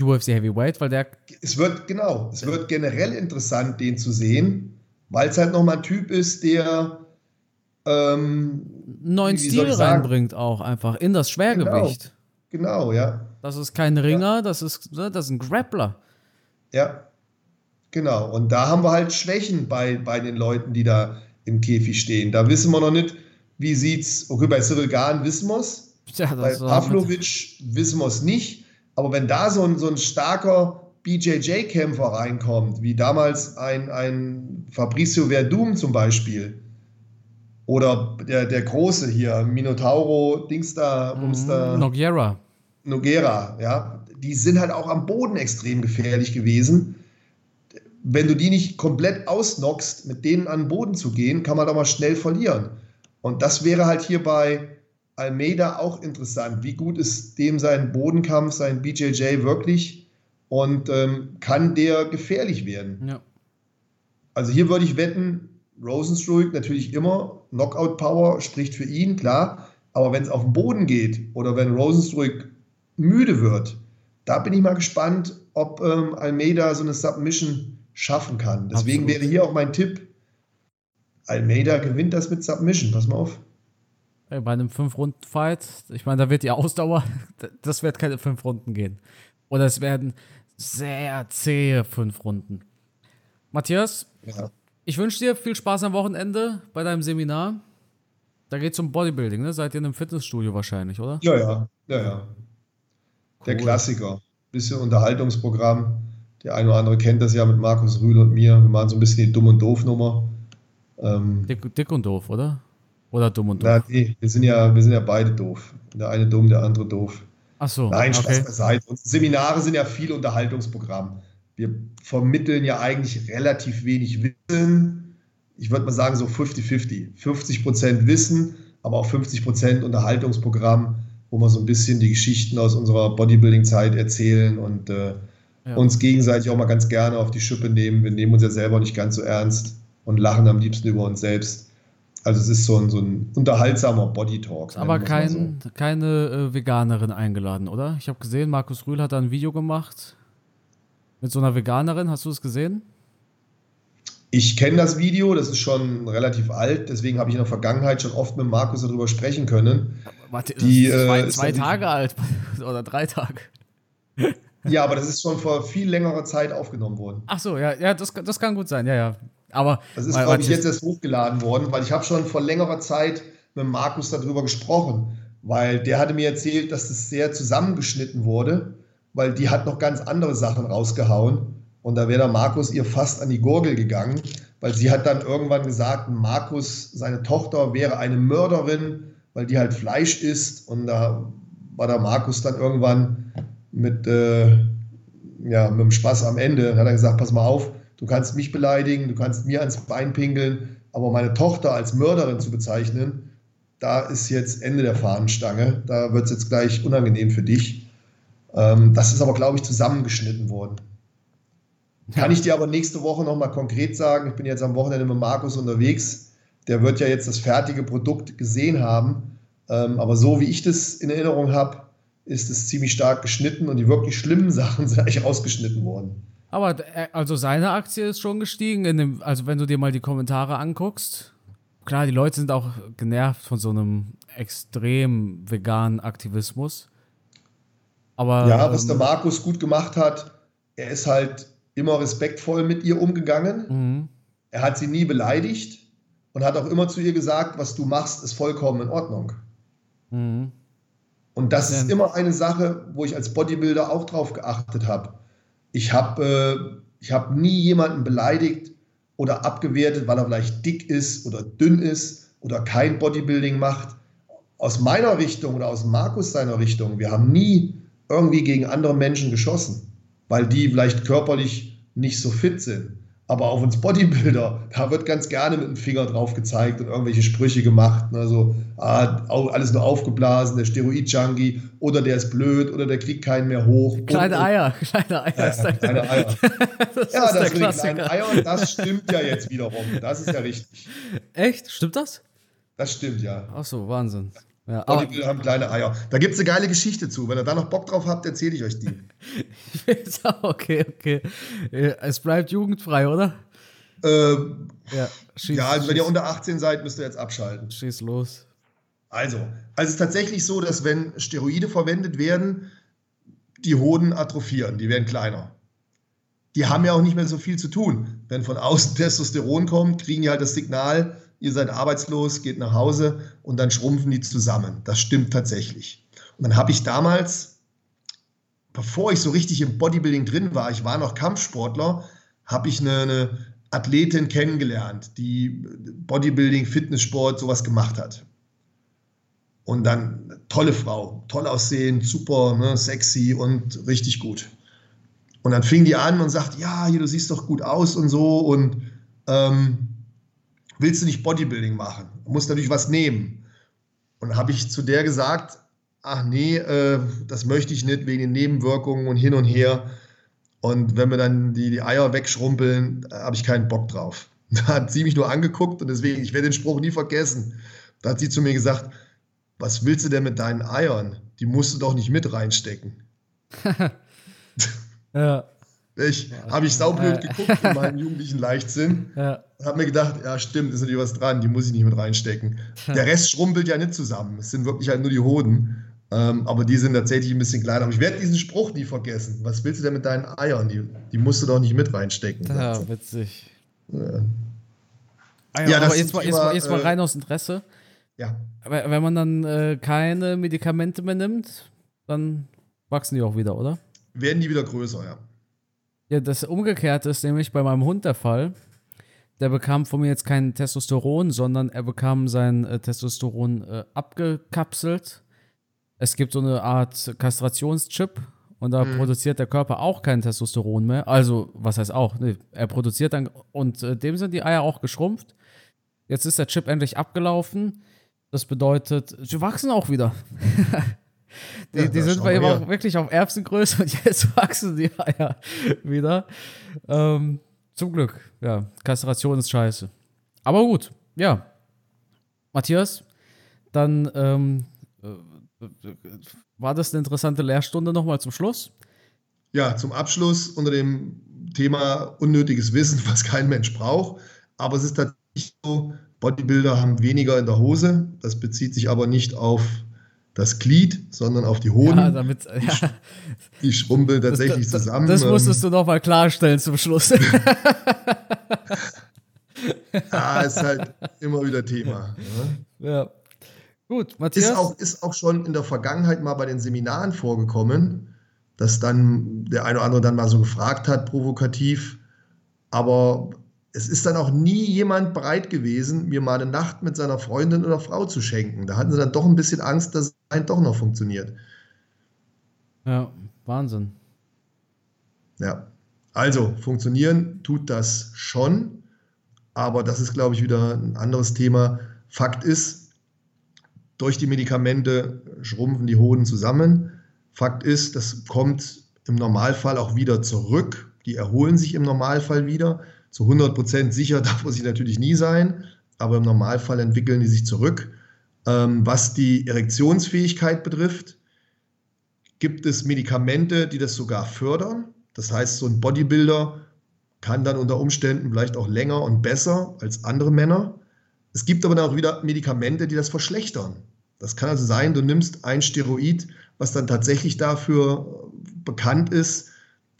A: UFC Heavyweight, weil der.
B: Es wird, genau, es wird generell interessant, den zu sehen, weil es halt nochmal ein Typ ist, der. Ähm,
A: neuen Stil reinbringt auch einfach in das Schwergewicht.
B: Genau, genau ja.
A: Das ist kein Ringer, ja. das, ist, ne, das ist ein Grappler.
B: Ja, genau. Und da haben wir halt Schwächen bei, bei den Leuten, die da im Käfig stehen. Da wissen wir noch nicht, Wie sieht's, okay, bei Cyril Gahn wissen wir es. Ja, bei Pavlovic wissen wir es nicht. Aber wenn da so ein, so ein starker BJJ-Kämpfer reinkommt, wie damals ein, ein Fabricio Verdum zum Beispiel, oder der, der Große hier, Minotauro, Dings da,
A: Bums da. Noguera.
B: Noguera, ja. Die sind halt auch am Boden extrem gefährlich gewesen. Wenn du die nicht komplett ausnockst, mit denen an den Boden zu gehen, kann man da mal schnell verlieren. Und das wäre halt hier bei Almeida auch interessant. Wie gut ist dem sein Bodenkampf, sein BJJ wirklich? Und ähm, kann der gefährlich werden? Ja. Also hier würde ich wetten, Rosenstruik natürlich immer, Knockout-Power spricht für ihn, klar. Aber wenn es auf den Boden geht oder wenn Rosenstruik müde wird, da bin ich mal gespannt, ob ähm, Almeida so eine Submission schaffen kann. Deswegen Absolut. wäre hier auch mein Tipp, Almeida gewinnt das mit Submission. Pass mal auf.
A: Bei einem 5-Runden-Fight, ich meine, da wird die Ausdauer, [LAUGHS] das wird keine 5 Runden gehen. Oder es werden sehr zähe 5 Runden. Matthias, ja. Ich wünsche dir viel Spaß am Wochenende bei deinem Seminar. Da geht es um Bodybuilding, ne? Seid ihr in einem Fitnessstudio wahrscheinlich, oder?
B: Ja, ja, ja, ja. Der Klassiker. Bisschen Unterhaltungsprogramm. Der eine oder andere kennt das ja mit Markus Rühl und mir. Wir machen so ein bisschen die Dumm- und Doof-Nummer.
A: Ähm, dick, dick, und doof, oder? Oder dumm und doof? Na,
B: nee, wir sind, ja, wir sind ja beide doof. Der eine dumm, der andere doof.
A: Ach so.
B: Nein, Spaß okay. beiseite. Unsere Seminare sind ja viel Unterhaltungsprogramm wir vermitteln ja eigentlich relativ wenig Wissen. Ich würde mal sagen, so 50-50. 50 Prozent Wissen, aber auch 50 Prozent Unterhaltungsprogramm, wo wir so ein bisschen die Geschichten aus unserer Bodybuilding-Zeit erzählen und äh, ja. uns gegenseitig auch mal ganz gerne auf die Schippe nehmen. Wir nehmen uns ja selber nicht ganz so ernst und lachen am liebsten über uns selbst. Also es ist so ein, so ein unterhaltsamer Body-Talk.
A: Aber kein, so. keine äh, Veganerin eingeladen, oder? Ich habe gesehen, Markus Rühl hat da ein Video gemacht mit so einer Veganerin. Hast du es gesehen?
B: Ich kenne das Video, das ist schon relativ alt, deswegen habe ich in der Vergangenheit schon oft mit Markus darüber sprechen können.
A: Warte, die, zwei, äh, zwei Tage alt [LAUGHS] oder drei Tage.
B: Ja, aber das ist schon vor viel längerer Zeit aufgenommen worden.
A: Ach so, ja, ja das, das kann gut sein, ja, ja. Aber
B: das ist, glaube ich, jetzt erst hochgeladen worden, weil ich habe schon vor längerer Zeit mit Markus darüber gesprochen, weil der hatte mir erzählt, dass das sehr zusammengeschnitten wurde weil die hat noch ganz andere Sachen rausgehauen. Und da wäre der Markus ihr fast an die Gurgel gegangen, weil sie hat dann irgendwann gesagt, Markus, seine Tochter wäre eine Mörderin, weil die halt Fleisch isst. Und da war der Markus dann irgendwann mit, äh, ja, mit dem Spaß am Ende. Hat er gesagt, pass mal auf, du kannst mich beleidigen, du kannst mir ans Bein pinkeln, aber meine Tochter als Mörderin zu bezeichnen, da ist jetzt Ende der Fahnenstange. Da wird es jetzt gleich unangenehm für dich. Ähm, das ist aber, glaube ich, zusammengeschnitten worden. Kann ich dir aber nächste Woche nochmal konkret sagen. Ich bin jetzt am Wochenende mit Markus unterwegs. Der wird ja jetzt das fertige Produkt gesehen haben. Ähm, aber so wie ich das in Erinnerung habe, ist es ziemlich stark geschnitten und die wirklich schlimmen [LAUGHS] Sachen sind eigentlich ausgeschnitten worden.
A: Aber äh, also seine Aktie ist schon gestiegen. Dem, also wenn du dir mal die Kommentare anguckst, klar, die Leute sind auch genervt von so einem extrem veganen Aktivismus. Aber,
B: ja, was der ähm, Markus gut gemacht hat, er ist halt immer respektvoll mit ihr umgegangen. Mhm. Er hat sie nie beleidigt und hat auch immer zu ihr gesagt, was du machst, ist vollkommen in Ordnung. Mhm. Und das ist immer eine Sache, wo ich als Bodybuilder auch drauf geachtet habe. Ich habe äh, hab nie jemanden beleidigt oder abgewertet, weil er vielleicht dick ist oder dünn ist oder kein Bodybuilding macht. Aus meiner Richtung oder aus Markus seiner Richtung, wir haben nie irgendwie gegen andere Menschen geschossen, weil die vielleicht körperlich nicht so fit sind. Aber auf uns Bodybuilder, da wird ganz gerne mit dem Finger drauf gezeigt und irgendwelche Sprüche gemacht. Ne? So, ah, alles nur aufgeblasen, der Steroid-Junkie oder der ist blöd oder der kriegt keinen mehr hoch.
A: Kleine und, Eier, [LAUGHS] kleine Eier. Ja, kleine Eier. [LAUGHS]
B: das ja, das mit den kleinen Eiern, das stimmt ja jetzt wiederum. Das ist ja richtig.
A: Echt? Stimmt das?
B: Das stimmt, ja.
A: Ach so, Wahnsinn.
B: Ja, Bodybuilder haben kleine Eier. Da gibt es eine geile Geschichte zu. Wenn ihr da noch Bock drauf habt, erzähle ich euch die. [LAUGHS]
A: okay, okay. Es bleibt jugendfrei, oder?
B: Ähm, ja, schieß, ja, also wenn ihr unter 18 seid, müsst ihr jetzt abschalten.
A: Schieß los.
B: Also, also es ist tatsächlich so, dass wenn Steroide verwendet werden, die Hoden atrophieren, die werden kleiner. Die haben ja auch nicht mehr so viel zu tun. Wenn von außen [LAUGHS] Testosteron kommt, kriegen die halt das Signal, ihr seid arbeitslos, geht nach Hause und dann schrumpfen die zusammen. Das stimmt tatsächlich. Und dann habe ich damals, bevor ich so richtig im Bodybuilding drin war, ich war noch Kampfsportler, habe ich eine, eine Athletin kennengelernt, die Bodybuilding, Fitnesssport, sowas gemacht hat. Und dann tolle Frau, toll aussehen, super, ne, sexy und richtig gut. Und dann fing die an und sagt, ja, hier, du siehst doch gut aus und so und ähm, willst du nicht Bodybuilding machen? Du musst natürlich was nehmen. Und habe ich zu der gesagt, ach nee, äh, das möchte ich nicht wegen den Nebenwirkungen und hin und her. Und wenn wir dann die, die Eier wegschrumpeln, habe ich keinen Bock drauf. [LAUGHS] Da hat sie mich nur angeguckt und deswegen, ich werde den Spruch nie vergessen. Da hat sie zu mir gesagt, was willst du denn mit deinen Eiern? Die musst du doch nicht mit reinstecken. [LAUGHS] ja. Ich habe ich saublöd geguckt in meinem jugendlichen Leichtsinn. Ja. Habe mir gedacht, ja stimmt, ist natürlich was dran, die muss ich nicht mit reinstecken. Der Rest schrumpelt ja nicht zusammen. Es sind wirklich halt nur die Hoden. Ähm, aber die sind tatsächlich ein bisschen kleiner. Aber ich werde diesen Spruch nie vergessen. Was willst du denn mit deinen Eiern? Die, die musst du doch nicht mit reinstecken.
A: Ja, witzig. Ja, ah, ja, ja aber jetzt mal, jetzt, mal, jetzt mal rein aus Interesse. Ja. Wenn man dann äh, keine Medikamente mehr nimmt, dann wachsen die auch wieder, oder?
B: Werden die wieder größer, ja.
A: Ja, das Umgekehrte ist nämlich bei meinem Hund der Fall. Der bekam von mir jetzt kein Testosteron, sondern er bekam sein äh, Testosteron äh, abgekapselt es gibt so eine Art Kastrationschip und da mhm. produziert der Körper auch kein Testosteron mehr. Also, was heißt auch? Nee, er produziert dann und äh, dem sind die Eier auch geschrumpft. Jetzt ist der Chip endlich abgelaufen. Das bedeutet, sie wachsen auch wieder. [LAUGHS] die, ja, die sind bei ihm auch wirklich auf Erbsengröße und [LAUGHS] jetzt wachsen die Eier wieder. Ähm, zum Glück. Ja, Kastration ist scheiße. Aber gut, ja. Matthias, dann ähm, äh, war das eine interessante Lehrstunde nochmal zum Schluss?
B: Ja, zum Abschluss unter dem Thema unnötiges Wissen, was kein Mensch braucht. Aber es ist tatsächlich so, Bodybuilder haben weniger in der Hose. Das bezieht sich aber nicht auf das Glied, sondern auf die Hoden. Ja, damit, ja. Die schrumpeln tatsächlich
A: das, das,
B: zusammen.
A: Das musstest du nochmal klarstellen zum Schluss.
B: ja, [LAUGHS] ist halt immer wieder Thema.
A: Ja. ja. Gut, Matthias.
B: Ist auch, ist auch schon in der Vergangenheit mal bei den Seminaren vorgekommen, dass dann der eine oder andere dann mal so gefragt hat, provokativ. Aber es ist dann auch nie jemand bereit gewesen, mir mal eine Nacht mit seiner Freundin oder Frau zu schenken. Da hatten sie dann doch ein bisschen Angst, dass es ein doch noch funktioniert.
A: Ja, Wahnsinn.
B: Ja, also funktionieren tut das schon, aber das ist, glaube ich, wieder ein anderes Thema. Fakt ist, durch die Medikamente schrumpfen die Hoden zusammen. Fakt ist, das kommt im Normalfall auch wieder zurück. Die erholen sich im Normalfall wieder. Zu 100 Prozent sicher [LAUGHS] darf man sich natürlich nie sein, aber im Normalfall entwickeln die sich zurück. Ähm, was die Erektionsfähigkeit betrifft, gibt es Medikamente, die das sogar fördern. Das heißt, so ein Bodybuilder kann dann unter Umständen vielleicht auch länger und besser als andere Männer. Es gibt aber dann auch wieder Medikamente, die das verschlechtern. Das kann also sein, du nimmst ein Steroid, was dann tatsächlich dafür bekannt ist,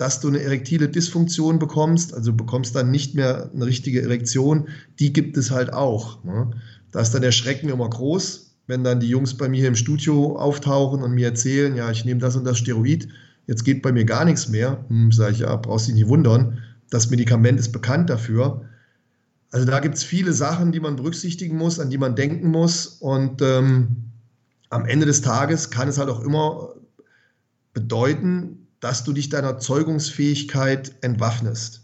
B: dass du eine erektile Dysfunktion bekommst, also bekommst dann nicht mehr eine richtige Erektion, die gibt es halt auch. Ne? Da ist dann der Schrecken immer groß, wenn dann die Jungs bei mir im Studio auftauchen und mir erzählen, ja, ich nehme das und das Steroid, jetzt geht bei mir gar nichts mehr. Hm, sage ich, ja, brauchst dich nicht wundern, das Medikament ist bekannt dafür. Also da gibt es viele Sachen, die man berücksichtigen muss, an die man denken muss und ähm, am Ende des Tages kann es halt auch immer bedeuten, dass du dich deiner Zeugungsfähigkeit entwaffnest.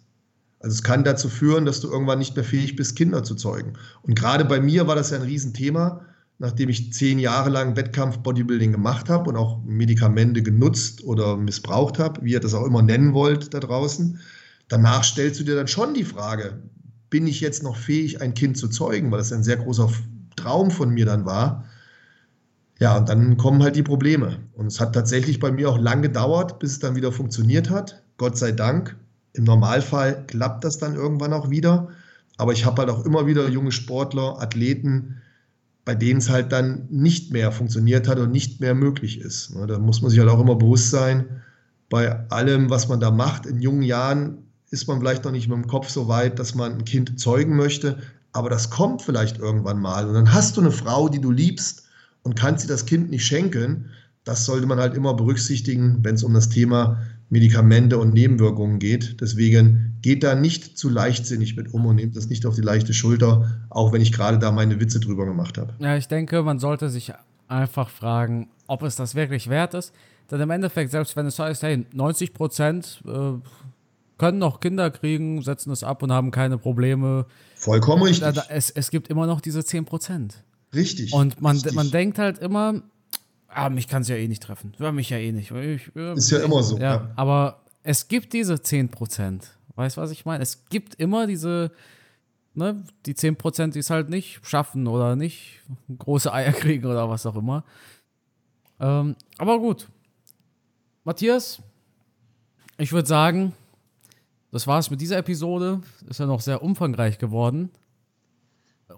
B: Also es kann dazu führen, dass du irgendwann nicht mehr fähig bist, Kinder zu zeugen. Und gerade bei mir war das ja ein Riesenthema, nachdem ich zehn Jahre lang Wettkampf-Bodybuilding gemacht habe und auch Medikamente genutzt oder missbraucht habe, wie ihr das auch immer nennen wollt da draußen. Danach stellst du dir dann schon die Frage, bin ich jetzt noch fähig, ein Kind zu zeugen, weil das ein sehr großer Traum von mir dann war. Ja, und dann kommen halt die Probleme. Und es hat tatsächlich bei mir auch lang gedauert, bis es dann wieder funktioniert hat. Gott sei Dank. Im Normalfall klappt das dann irgendwann auch wieder. Aber ich habe halt auch immer wieder junge Sportler, Athleten, bei denen es halt dann nicht mehr funktioniert hat und nicht mehr möglich ist. Ne, da muss man sich halt auch immer bewusst sein, bei allem, was man da macht, in jungen Jahren ist man vielleicht noch nicht mit dem Kopf so weit, dass man ein Kind zeugen möchte. aber das kommt vielleicht irgendwann mal. Und dann hast du eine Frau, die du liebst und kannst dir das Kind nicht schenken. Das sollte man halt immer berücksichtigen, wenn es um das Thema Medikamente und Nebenwirkungen geht. Deswegen geht da nicht zu leichtsinnig mit um und nehmt das nicht auf die leichte Schulter, auch wenn ich gerade da meine Witze drüber gemacht habe.
A: Ja, ich denke, man sollte sich einfach fragen, ob es das wirklich wert ist. Denn im Endeffekt, selbst wenn es heißt, hey, 90 Prozent äh, können noch Kinder kriegen, setzen es ab und haben keine Probleme.
B: Vollkommen richtig.
A: Es, es gibt immer noch diese 10 Prozent.
B: Richtig.
A: Und man,
B: richtig.
A: man denkt halt immer, ah, mich kann es ja eh nicht treffen. Hör mich ja eh nicht. Ich,
B: äh, ist ja immer so.
A: Ja, ja. Aber es gibt diese 10 Prozent. Weißt du, was ich meine? Es gibt immer diese, ne, die 10 Prozent, die es halt nicht schaffen oder nicht große Eier [LAUGHS] kriegen oder was auch immer. Ähm, aber gut. Matthias, ich würde sagen, das war's mit dieser Episode. Ist ja noch sehr umfangreich geworden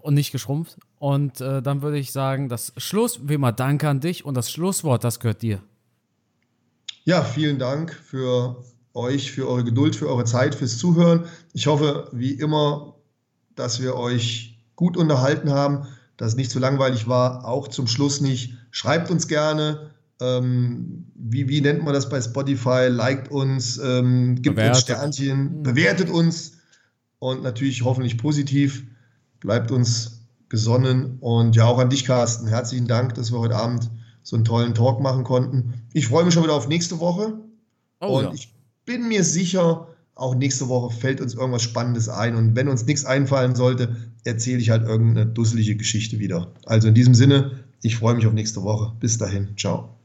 A: und nicht geschrumpft. Und äh, dann würde ich sagen, das Schluss, wie immer, danke an dich und das Schlusswort, das gehört dir.
B: Ja, vielen Dank für euch, für eure Geduld, für eure Zeit, fürs Zuhören. Ich hoffe, wie immer, dass wir euch gut unterhalten haben, dass es nicht zu so langweilig war, auch zum Schluss nicht. Schreibt uns gerne. Ähm, wie, wie nennt man das bei Spotify? Liked uns, ähm, gibt bewertet. uns Sternchen, bewertet uns und natürlich hoffentlich positiv. Bleibt uns gesonnen. Und ja, auch an dich, Carsten. Herzlichen Dank, dass wir heute Abend so einen tollen Talk machen konnten. Ich freue mich schon wieder auf nächste Woche. Oh, und ja. ich bin mir sicher, auch nächste Woche fällt uns irgendwas Spannendes ein. Und wenn uns nichts einfallen sollte, erzähle ich halt irgendeine dusselige Geschichte wieder. Also in diesem Sinne, ich freue mich auf nächste Woche. Bis dahin. Ciao.